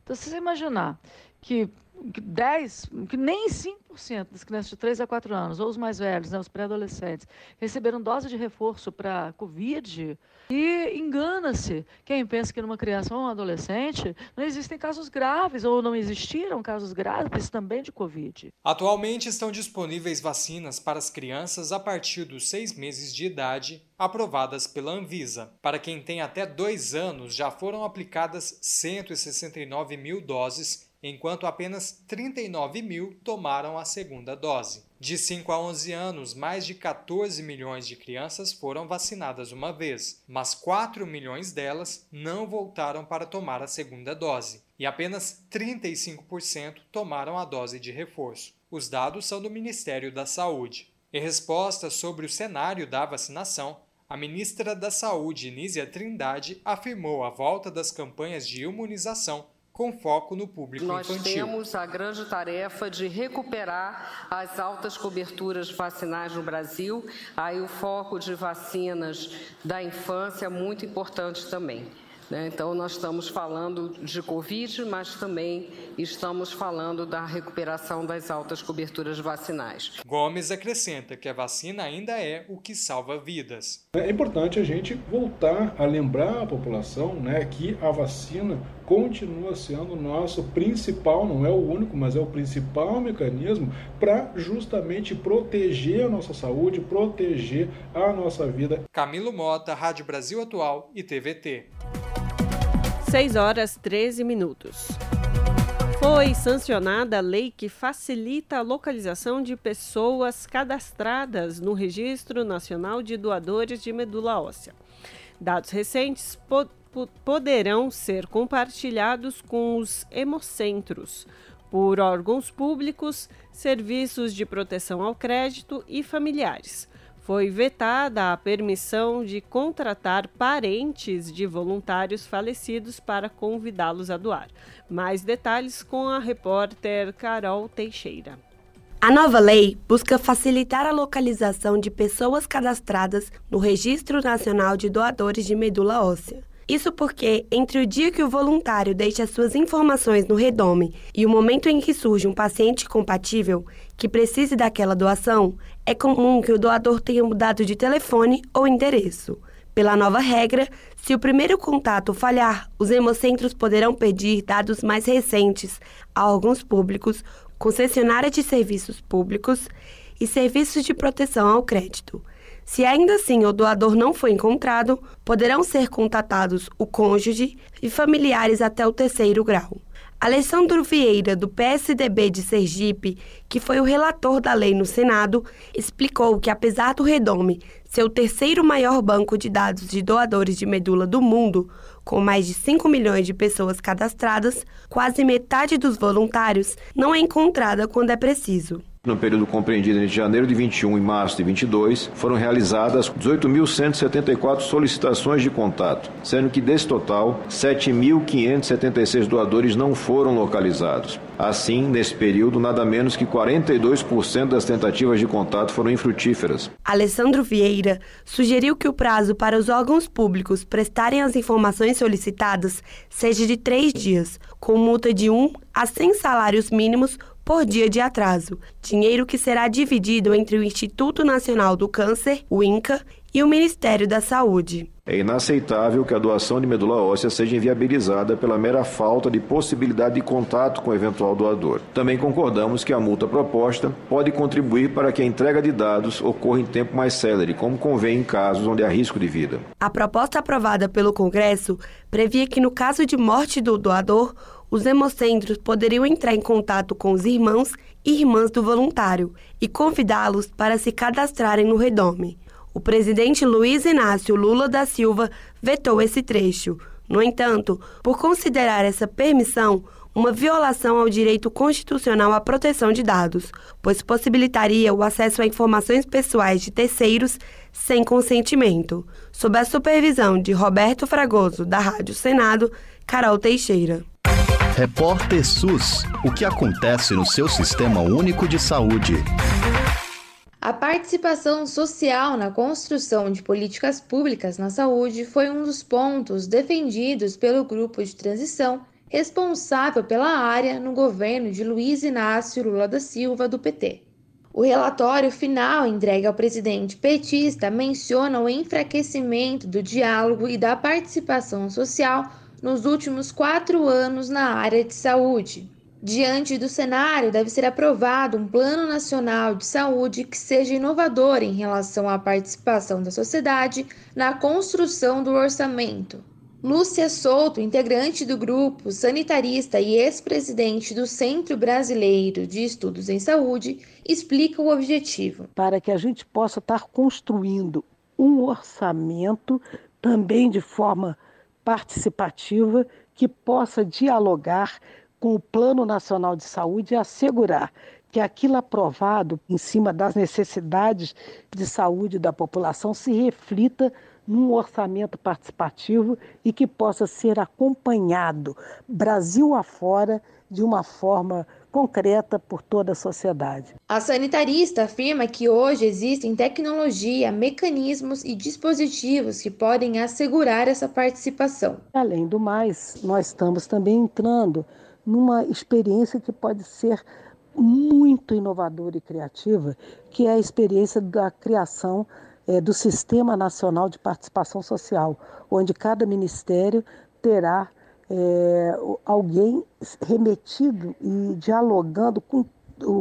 Então, se você imaginar que 10, que nem 5% das crianças de 3 a 4 anos, ou os mais velhos, né, os pré-adolescentes, receberam dose de reforço para Covid, e engana-se quem pensa que numa criança ou um adolescente não existem casos graves, ou não existiram casos graves também de Covid. Atualmente estão disponíveis vacinas para as crianças a partir dos 6 meses de idade, aprovadas pela Anvisa. Para quem tem até 2 anos, já foram aplicadas 169 mil doses enquanto apenas 39 mil tomaram a segunda dose. De 5 a 11 anos, mais de 14 milhões de crianças foram vacinadas uma vez, mas 4 milhões delas não voltaram para tomar a segunda dose, e apenas 35% tomaram a dose de reforço. Os dados são do Ministério da Saúde. Em resposta sobre o cenário da vacinação, a ministra da Saúde, Nízia Trindade, afirmou a volta das campanhas de imunização com foco no público Nós infantil. Nós temos a grande tarefa de recuperar as altas coberturas vacinais no Brasil. Aí o foco de vacinas da infância é muito importante também. Né? Então, nós estamos falando de Covid, mas também estamos falando da recuperação das altas coberturas vacinais. Gomes acrescenta que a vacina ainda é o que salva vidas. É importante a gente voltar a lembrar a população né, que a vacina continua sendo o nosso principal, não é o único, mas é o principal mecanismo para justamente proteger a nossa saúde, proteger a nossa vida. Camilo Mota, Rádio Brasil Atual e TVT. 6 horas 13 minutos. Foi sancionada a lei que facilita a localização de pessoas cadastradas no Registro Nacional de Doadores de Medula Óssea. Dados recentes po poderão ser compartilhados com os hemocentros por órgãos públicos, serviços de proteção ao crédito e familiares foi vetada a permissão de contratar parentes de voluntários falecidos para convidá-los a doar. Mais detalhes com a repórter Carol Teixeira. A nova lei busca facilitar a localização de pessoas cadastradas no Registro Nacional de Doadores de Medula Óssea. Isso porque, entre o dia que o voluntário deixa suas informações no redome e o momento em que surge um paciente compatível que precise daquela doação, é comum que o doador tenha mudado de telefone ou endereço. Pela nova regra, se o primeiro contato falhar, os hemocentros poderão pedir dados mais recentes a órgãos públicos, concessionárias de serviços públicos e serviços de proteção ao crédito. Se ainda assim o doador não foi encontrado, poderão ser contatados o cônjuge e familiares até o terceiro grau. Alessandro Vieira, do PSDB de Sergipe, que foi o relator da lei no Senado, explicou que, apesar do Redome ser o terceiro maior banco de dados de doadores de medula do mundo, com mais de 5 milhões de pessoas cadastradas, quase metade dos voluntários não é encontrada quando é preciso. No período compreendido entre janeiro de 21 e março de 22, foram realizadas 18.174 solicitações de contato, sendo que desse total, 7.576 doadores não foram localizados. Assim, nesse período, nada menos que 42% das tentativas de contato foram infrutíferas. Alessandro Vieira sugeriu que o prazo para os órgãos públicos prestarem as informações solicitadas seja de três dias, com multa de 1 a 100 salários mínimos por dia de atraso, dinheiro que será dividido entre o Instituto Nacional do Câncer, o INCA, e o Ministério da Saúde. É inaceitável que a doação de medula óssea seja inviabilizada pela mera falta de possibilidade de contato com o eventual doador. Também concordamos que a multa proposta pode contribuir para que a entrega de dados ocorra em tempo mais célere, como convém em casos onde há risco de vida. A proposta aprovada pelo Congresso previa que, no caso de morte do doador, os hemocentros poderiam entrar em contato com os irmãos e irmãs do voluntário e convidá-los para se cadastrarem no redome. O presidente Luiz Inácio Lula da Silva vetou esse trecho. No entanto, por considerar essa permissão uma violação ao direito constitucional à proteção de dados, pois possibilitaria o acesso a informações pessoais de terceiros sem consentimento. Sob a supervisão de Roberto Fragoso, da Rádio Senado, Carol Teixeira. Repórter SUS: O que acontece no seu sistema único de saúde? A participação social na construção de políticas públicas na saúde foi um dos pontos defendidos pelo grupo de transição responsável pela área no governo de Luiz Inácio Lula da Silva, do PT. O relatório final entregue ao presidente petista menciona o enfraquecimento do diálogo e da participação social nos últimos quatro anos na área de saúde. Diante do cenário, deve ser aprovado um Plano Nacional de Saúde que seja inovador em relação à participação da sociedade na construção do orçamento. Lúcia Souto, integrante do grupo, sanitarista e ex-presidente do Centro Brasileiro de Estudos em Saúde, explica o objetivo. Para que a gente possa estar construindo um orçamento também de forma participativa que possa dialogar com o Plano Nacional de Saúde e assegurar que aquilo aprovado em cima das necessidades de saúde da população se reflita num orçamento participativo e que possa ser acompanhado Brasil afora de uma forma concreta por toda a sociedade. A sanitarista afirma que hoje existem tecnologia, mecanismos e dispositivos que podem assegurar essa participação. Além do mais, nós estamos também entrando numa experiência que pode ser muito inovadora e criativa, que é a experiência da criação é, do Sistema Nacional de Participação Social, onde cada ministério terá é, alguém remetido e dialogando com,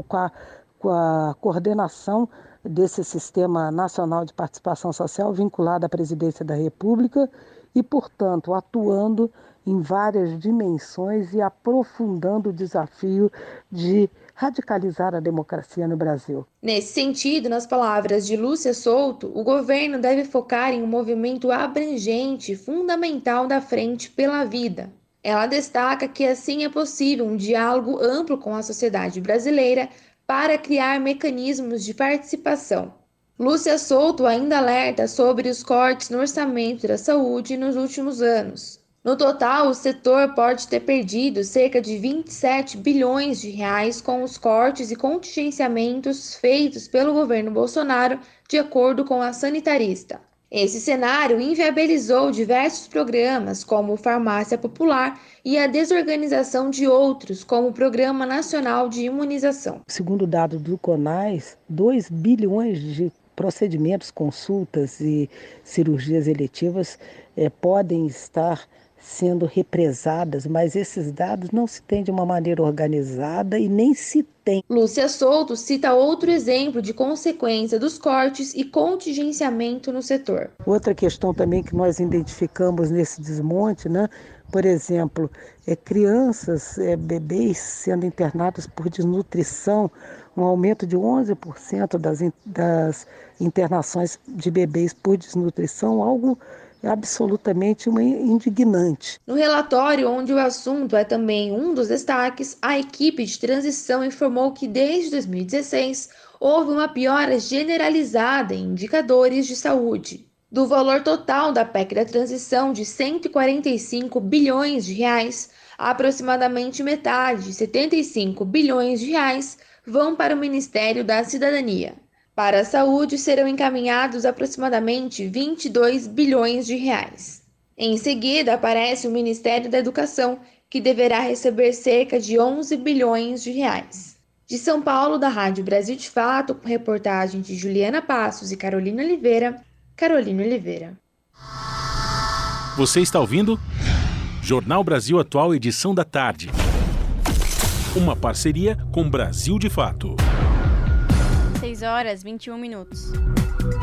com, a, com a coordenação desse Sistema Nacional de Participação Social vinculado à Presidência da República e, portanto, atuando em várias dimensões e aprofundando o desafio de radicalizar a democracia no Brasil. Nesse sentido, nas palavras de Lúcia Souto, o governo deve focar em um movimento abrangente, fundamental da Frente pela Vida. Ela destaca que assim é possível um diálogo amplo com a sociedade brasileira para criar mecanismos de participação. Lúcia Souto ainda alerta sobre os cortes no orçamento da saúde nos últimos anos. No total, o setor pode ter perdido cerca de 27 bilhões de reais com os cortes e contingenciamentos feitos pelo governo Bolsonaro, de acordo com a sanitarista. Esse cenário inviabilizou diversos programas, como Farmácia Popular, e a desorganização de outros, como o Programa Nacional de Imunização. Segundo dados do CONAS, 2 bilhões de procedimentos, consultas e cirurgias eletivas eh, podem estar sendo represadas, mas esses dados não se têm de uma maneira organizada e nem se tem. Lúcia Souto cita outro exemplo de consequência dos cortes e contingenciamento no setor. Outra questão também que nós identificamos nesse desmonte, né? Por exemplo, é, crianças, é, bebês sendo internados por desnutrição, um aumento de 11% das, das internações de bebês por desnutrição, algo é absolutamente uma indignante. No relatório, onde o assunto é também um dos destaques, a equipe de transição informou que desde 2016 houve uma piora generalizada em indicadores de saúde. Do valor total da PEC da transição de 145 bilhões de reais, aproximadamente metade, 75 bilhões de reais, vão para o Ministério da Cidadania. Para a saúde serão encaminhados aproximadamente 22 bilhões de reais. Em seguida, aparece o Ministério da Educação, que deverá receber cerca de 11 bilhões de reais. De São Paulo, da Rádio Brasil de Fato, com reportagem de Juliana Passos e Carolina Oliveira, Carolina Oliveira. Você está ouvindo? Jornal Brasil Atual, edição da tarde. Uma parceria com Brasil de Fato. 6 horas 21 minutos.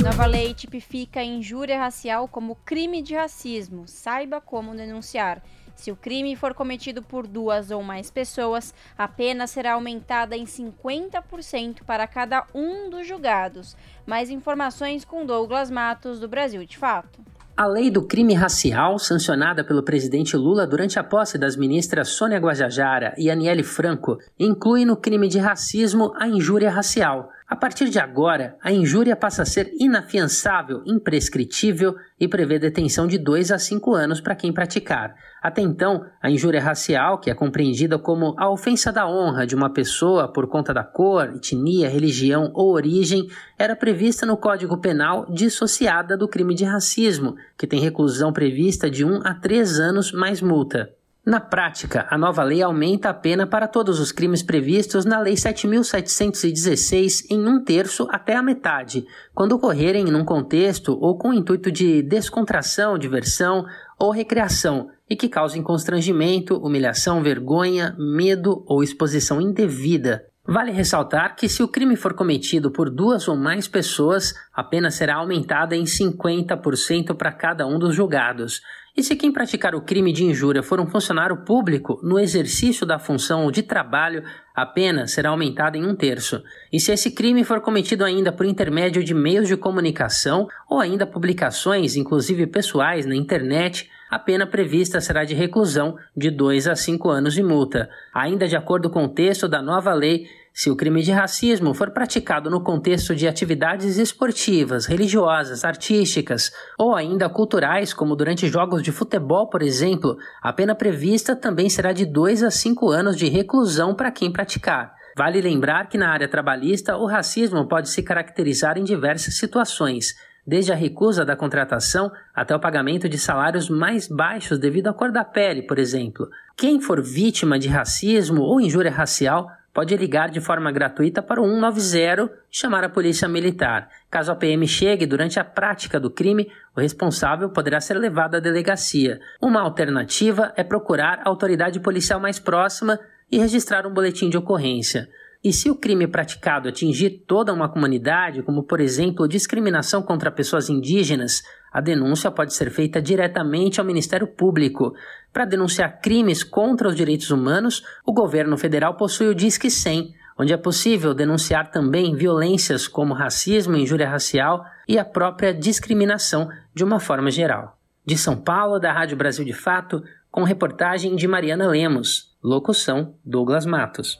Nova lei tipifica injúria racial como crime de racismo. Saiba como denunciar. Se o crime for cometido por duas ou mais pessoas, a pena será aumentada em 50% para cada um dos julgados. Mais informações com Douglas Matos, do Brasil de Fato. A lei do crime racial, sancionada pelo presidente Lula durante a posse das ministras Sônia Guajajara e Aniele Franco, inclui no crime de racismo a injúria racial. A partir de agora, a injúria passa a ser inafiançável, imprescritível e prevê detenção de 2 a 5 anos para quem praticar. Até então, a injúria racial, que é compreendida como a ofensa da honra de uma pessoa por conta da cor, etnia, religião ou origem, era prevista no Código Penal dissociada do crime de racismo, que tem reclusão prevista de 1 a 3 anos mais multa. Na prática, a nova lei aumenta a pena para todos os crimes previstos na Lei 7.716 em um terço até a metade, quando ocorrerem num contexto ou com intuito de descontração, diversão ou recreação e que causem constrangimento, humilhação, vergonha, medo ou exposição indevida. Vale ressaltar que, se o crime for cometido por duas ou mais pessoas, a pena será aumentada em 50% para cada um dos julgados. E se quem praticar o crime de injúria for um funcionário público no exercício da função de trabalho, a pena será aumentada em um terço. E se esse crime for cometido ainda por intermédio de meios de comunicação ou ainda publicações, inclusive pessoais, na internet, a pena prevista será de reclusão de 2 a 5 anos de multa. Ainda de acordo com o texto da nova lei, Se o crime de racismo for praticado no contexto de atividades esportivas, religiosas, artísticas ou ainda culturais, como durante jogos de futebol, por exemplo, a pena prevista também será de 2 a 5 anos de reclusão para quem praticar. Vale lembrar que na área trabalhista o racismo pode se caracterizar em diversas situações, desde a recusa da contratação até o pagamento de salários mais baixos devido à cor da pele, por exemplo. Quem for vítima de racismo ou injúria racial pode ligar de forma gratuita para o 190 e chamar a polícia militar. Caso a PM chegue durante a prática do crime, o responsável poderá ser levado à delegacia. Uma alternativa é procurar a autoridade policial mais próxima e registrar um boletim de ocorrência. E se o crime praticado atingir toda uma comunidade, como por exemplo discriminação contra pessoas indígenas, a denúncia pode ser feita diretamente ao Ministério Público. Para denunciar crimes contra os direitos humanos, o governo federal possui o Disque 100, onde é possível denunciar também violências como racismo, injúria racial e a própria discriminação de uma forma geral. De São Paulo, da Rádio Brasil de Fato, com reportagem de Mariana Lemos. Locução: Douglas Matos.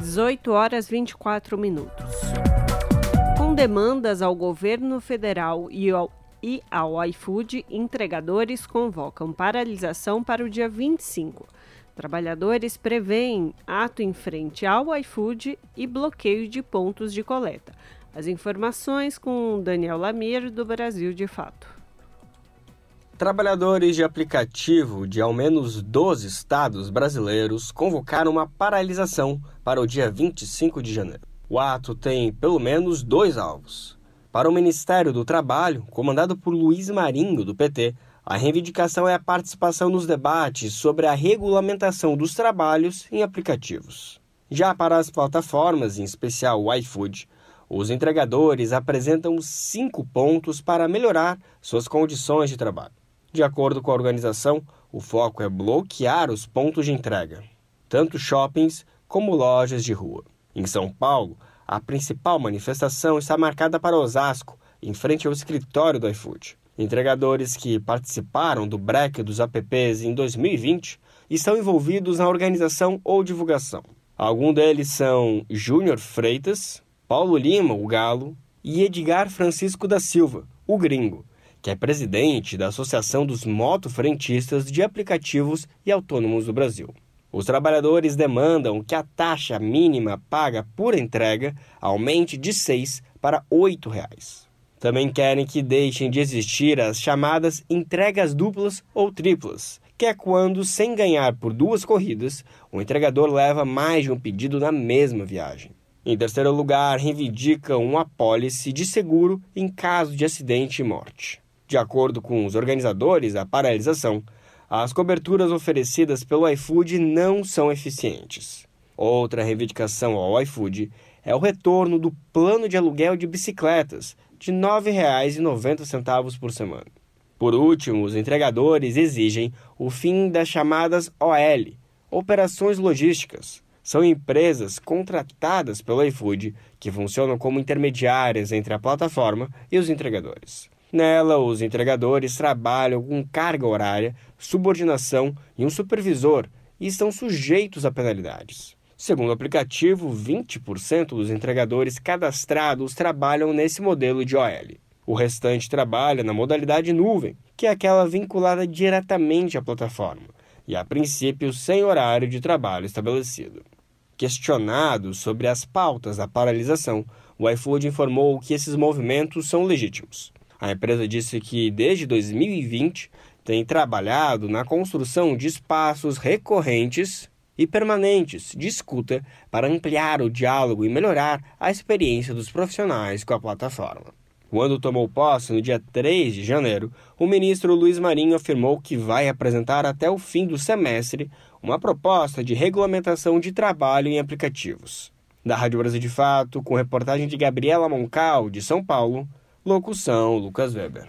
18 horas 24 minutos. Demandas ao governo federal e ao, e ao iFood, entregadores convocam paralisação para o dia 25. Trabalhadores preveem ato em frente ao iFood e bloqueio de pontos de coleta. As informações com Daniel Lamir, do Brasil de Fato. Trabalhadores de aplicativo de ao menos 12 estados brasileiros convocaram uma paralisação para o dia 25 de janeiro. O ato tem pelo menos dois alvos. Para o Ministério do Trabalho, comandado por Luiz Marinho, do PT, a reivindicação é a participação nos debates sobre a regulamentação dos trabalhos em aplicativos. Já para as plataformas, em especial o iFood, os entregadores apresentam cinco pontos para melhorar suas condições de trabalho. De acordo com a organização, o foco é bloquear os pontos de entrega, tanto shoppings como lojas de rua. Em São Paulo, a principal manifestação está marcada para Osasco, em frente ao escritório do iFood. Entregadores que participaram do break dos apps em 2020 estão envolvidos na organização ou divulgação. Alguns deles são Júnior Freitas, Paulo Lima, o Galo, e Edgar Francisco da Silva, o Gringo, que é presidente da Associação dos Motofrentistas de Aplicativos e Autônomos do Brasil. Os trabalhadores demandam que a taxa mínima paga por entrega aumente de R$ 6 para 8 reais. Também querem que deixem de existir as chamadas entregas duplas ou triplas, que é quando, sem ganhar por duas corridas, o entregador leva mais de um pedido na mesma viagem. Em terceiro lugar, reivindicam uma apólice de seguro em caso de acidente e morte. De acordo com os organizadores da paralisação, as coberturas oferecidas pelo iFood não são eficientes. Outra reivindicação ao iFood é o retorno do plano de aluguel de bicicletas de R$ 9,90 por semana. Por último, os entregadores exigem o fim das chamadas OL, Operações Logísticas. São empresas contratadas pelo iFood que funcionam como intermediárias entre a plataforma e os entregadores. Nela, os entregadores trabalham com carga horária, subordinação e um supervisor e estão sujeitos a penalidades. Segundo o aplicativo, 20% dos entregadores cadastrados trabalham nesse modelo de OL. O restante trabalha na modalidade nuvem, que é aquela vinculada diretamente à plataforma, e a princípio sem horário de trabalho estabelecido. Questionado sobre as pautas da paralisação, o iFood informou que esses movimentos são legítimos. A empresa disse que desde 2020 tem trabalhado na construção de espaços recorrentes e permanentes de escuta para ampliar o diálogo e melhorar a experiência dos profissionais com a plataforma. Quando tomou posse no dia 3 de janeiro, o ministro Luiz Marinho afirmou que vai apresentar até o fim do semestre uma proposta de regulamentação de trabalho em aplicativos. Da Rádio Brasil de Fato, com reportagem de Gabriela Moncal, de São Paulo, Locução: Lucas Weber.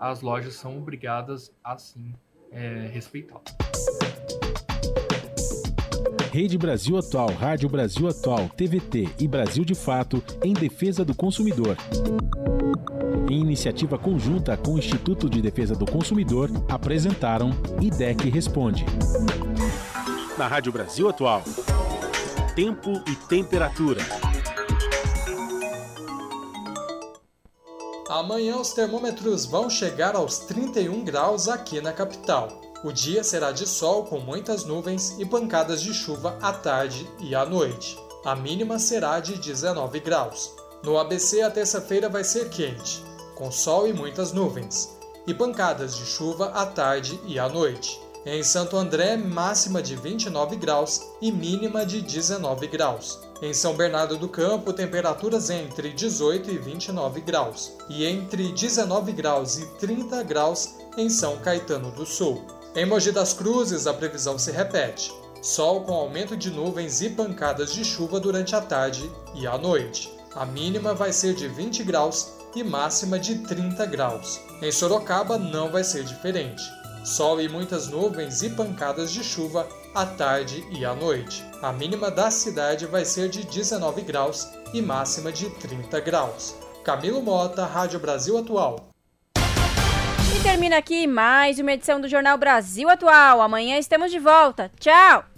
as lojas são obrigadas a sim é, respeitá-lo. Rede Brasil Atual, Rádio Brasil Atual, TVT e Brasil de Fato em defesa do consumidor. Em iniciativa conjunta com o Instituto de Defesa do Consumidor, apresentaram IDEC Responde. Na Rádio Brasil Atual, tempo e temperatura. Amanhã os termômetros vão chegar aos 31 graus aqui na capital. O dia será de sol com muitas nuvens e pancadas de chuva à tarde e à noite. A mínima será de 19 graus. No ABC, a terça-feira vai ser quente, com sol e muitas nuvens, e pancadas de chuva à tarde e à noite. Em Santo André, máxima de 29 graus e mínima de 19 graus. Em São Bernardo do Campo, temperaturas entre 18 e 29 graus, e entre 19 graus e 30 graus em São Caetano do Sul. Em Mogi das Cruzes, a previsão se repete. Sol com aumento de nuvens e pancadas de chuva durante a tarde e a noite. A mínima vai ser de 20 graus e máxima de 30 graus. Em Sorocaba não vai ser diferente. Sol e muitas nuvens e pancadas de chuva à tarde e à noite. A mínima da cidade vai ser de 19 graus e máxima de 30 graus. Camilo Mota, Rádio Brasil Atual. E termina aqui mais uma edição do Jornal Brasil Atual. Amanhã estamos de volta. Tchau!